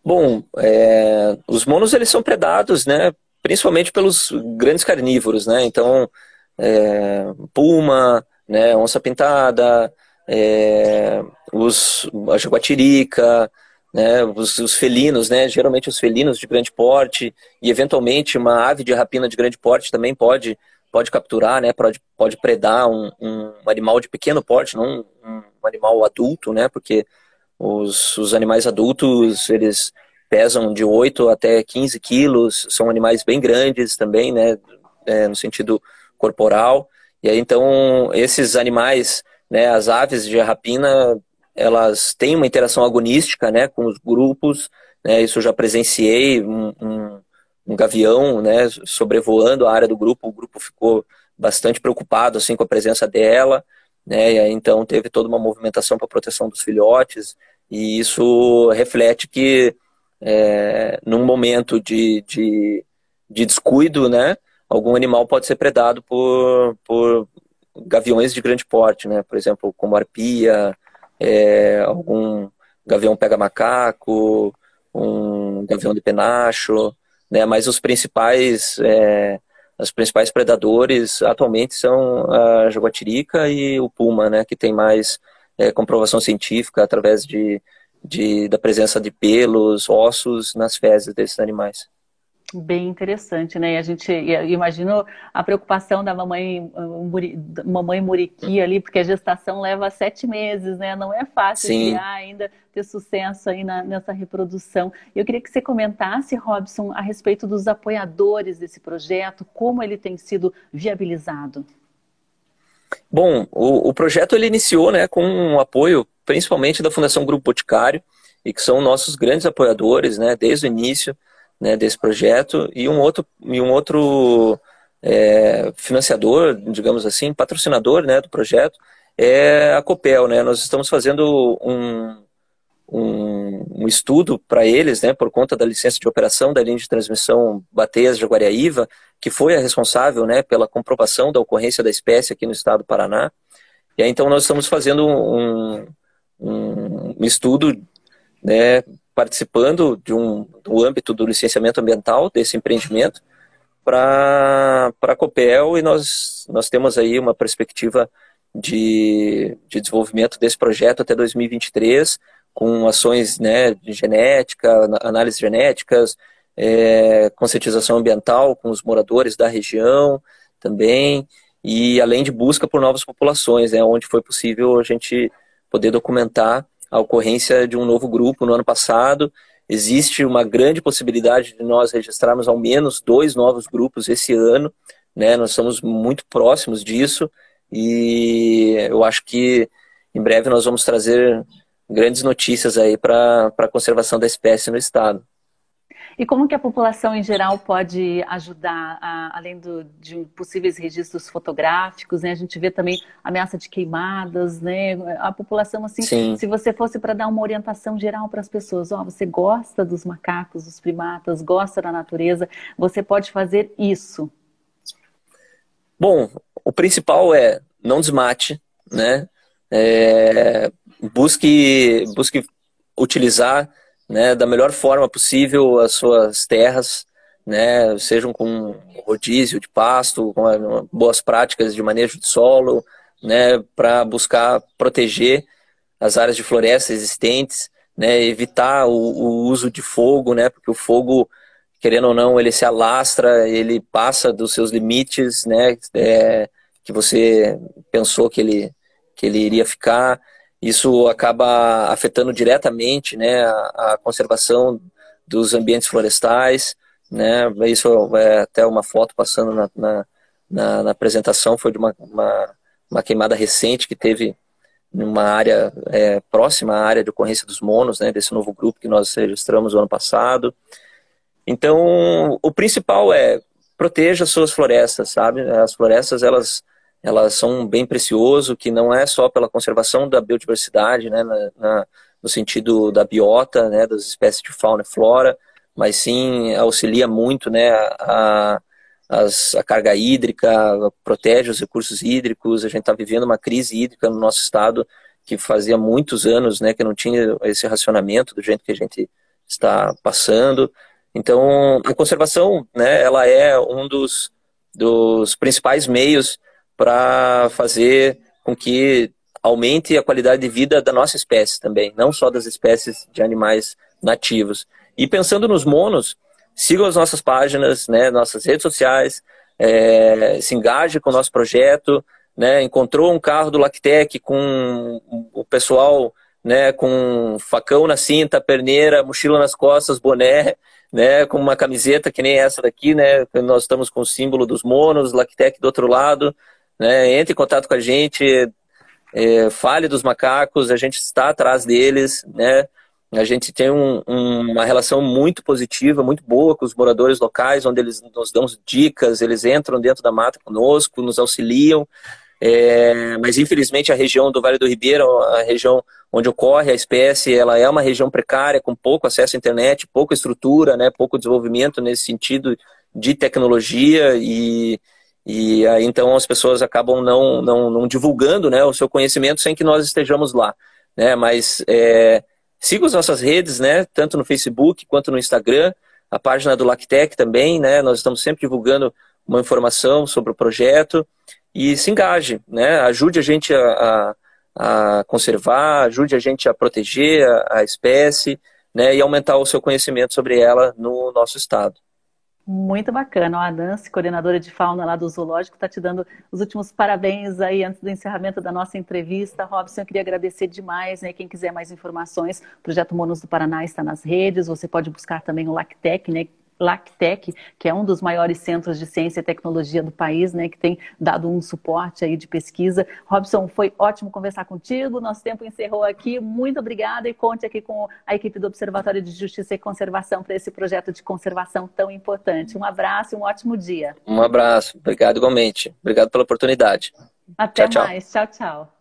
Bom, é, os monos eles são predados, né, principalmente pelos grandes carnívoros, né? Então, é, puma, né, onça pintada, é, os, a jaguatirica, né, os, os, felinos, né, geralmente os felinos de grande porte e eventualmente uma ave de rapina de grande porte também pode pode capturar, né, pode, pode predar um, um animal de pequeno porte, não um, um animal adulto, né, porque os, os animais adultos eles pesam de 8 até 15 quilos, são animais bem grandes também, né, é, no sentido corporal. E aí, então, esses animais, né, as aves de rapina, elas têm uma interação agonística, né, com os grupos, né, isso eu já presenciei, um, um, um gavião, né, sobrevoando a área do grupo, o grupo ficou bastante preocupado, assim, com a presença dela, né, então teve toda uma movimentação para proteção dos filhotes, e isso reflete que é, num momento de, de, de, descuido, né, algum animal pode ser predado por, por gaviões de grande porte, né, por exemplo, como arpia, é, algum gavião pega-macaco, um gavião de penacho, né, mas os principais, é, os principais predadores atualmente são a jaguatirica e o puma, né, que tem mais é, comprovação científica através de de, da presença de pelos, ossos nas fezes desses animais. Bem interessante, né? E a gente imagino a preocupação da mamãe, mamãe Muriqui ali, porque a gestação leva sete meses, né? Não é fácil criar ainda, ter sucesso aí na, nessa reprodução. Eu queria que você comentasse, Robson, a respeito dos apoiadores desse projeto, como ele tem sido viabilizado. Bom, o, o projeto ele iniciou né, com um apoio principalmente da Fundação Grupo Boticário, e que são nossos grandes apoiadores, né, desde o início né, desse projeto, e um outro, e um outro é, financiador, digamos assim, patrocinador né, do projeto, é a Copel, né? Nós estamos fazendo um, um, um estudo para eles, né, por conta da licença de operação da linha de transmissão Bateias de Guariaíva, que foi a responsável, né, pela comprovação da ocorrência da espécie aqui no estado do Paraná. E aí, então, nós estamos fazendo um, um, um estudo, né, participando de um, do âmbito do licenciamento ambiental desse empreendimento para a Copel e nós, nós temos aí uma perspectiva de, de desenvolvimento desse projeto até 2023, com ações né, de genética, análises genéticas, é, conscientização ambiental com os moradores da região também, e além de busca por novas populações, né, onde foi possível a gente poder documentar a ocorrência de um novo grupo no ano passado. Existe uma grande possibilidade de nós registrarmos ao menos dois novos grupos esse ano, né, nós estamos muito próximos disso, e eu acho que em breve nós vamos trazer grandes notícias aí para a conservação da espécie no estado. E como que a população em geral pode ajudar, a, além do, de possíveis registros fotográficos, né? A gente vê também ameaça de queimadas, né? A população, assim, Sim. se você fosse para dar uma orientação geral para as pessoas, ó, você gosta dos macacos, dos primatas, gosta da natureza, você pode fazer isso. Bom, o principal é não desmate, né? É, busque, busque utilizar né, da melhor forma possível as suas terras, né, sejam com rodízio de pasto, com boas práticas de manejo de solo, né, para buscar proteger as áreas de floresta existentes, né, evitar o, o, uso de fogo, né, porque o fogo, querendo ou não, ele se alastra, ele passa dos seus limites, né, é, que você pensou que ele, que ele iria ficar. Isso acaba afetando diretamente né, a, a conservação dos ambientes florestais. Né? Isso é até uma foto passando na, na, na, na apresentação, foi de uma, uma, uma, queimada recente que teve numa área é, próxima à área de ocorrência dos monos, né, desse novo grupo que nós registramos o ano passado. Então, o principal é proteja suas florestas, sabe? As florestas, elas elas são um bem precioso, que não é só pela conservação da biodiversidade, né, na, na, no sentido da biota, né, das espécies de fauna e flora, mas sim auxilia muito né, a, a, a carga hídrica, protege os recursos hídricos. A gente está vivendo uma crise hídrica no nosso estado que fazia muitos anos né, que não tinha esse racionamento do jeito que a gente está passando. Então, a conservação né, ela é um dos, dos principais meios para fazer com que aumente a qualidade de vida da nossa espécie também, não só das espécies de animais nativos. E pensando nos monos, sigam as nossas páginas, né, nossas redes sociais, é, se engaje com o nosso projeto, né, encontrou um carro do Lactec com o pessoal né, com facão na cinta, perneira, mochila nas costas, boné, né, com uma camiseta que nem essa daqui, né, nós estamos com o símbolo dos monos, Lactec do outro lado, né? Entre em contato com a gente, é, fale dos macacos, a gente está atrás deles, né? A gente tem um, um, uma relação muito positiva, muito boa com os moradores locais, onde eles nos dão dicas, eles entram dentro da mata conosco, nos auxiliam. É, mas infelizmente a região do Vale do Ribeiro, a região onde ocorre a espécie, ela é uma região precária, com pouco acesso à internet, pouca estrutura, né, pouco desenvolvimento nesse sentido de tecnologia e, e aí, então as pessoas acabam não, não, não divulgando né, o seu conhecimento sem que nós estejamos lá. Né? Mas é, siga as nossas redes, né, tanto no Facebook quanto no Instagram, a página do Lactec também, né, nós estamos sempre divulgando uma informação sobre o projeto e se engaje, né, ajude a gente a, a, a conservar, ajude a gente a proteger a, a espécie né, e aumentar o seu conhecimento sobre ela no nosso estado. Muito bacana. A Nancy, coordenadora de fauna lá do Zoológico, está te dando os últimos parabéns aí antes do encerramento da nossa entrevista. Robson, eu queria agradecer demais. Né? Quem quiser mais informações, o Projeto Monos do Paraná está nas redes. Você pode buscar também o Lactec, né? Lactec, que é um dos maiores centros de ciência e tecnologia do país, né, que tem dado um suporte aí de pesquisa. Robson, foi ótimo conversar contigo. Nosso tempo encerrou aqui. Muito obrigada e conte aqui com a equipe do Observatório de Justiça e Conservação para esse projeto de conservação tão importante. Um abraço e um ótimo dia. Um abraço. Obrigado igualmente. Obrigado pela oportunidade. Até tchau, mais. Tchau, tchau.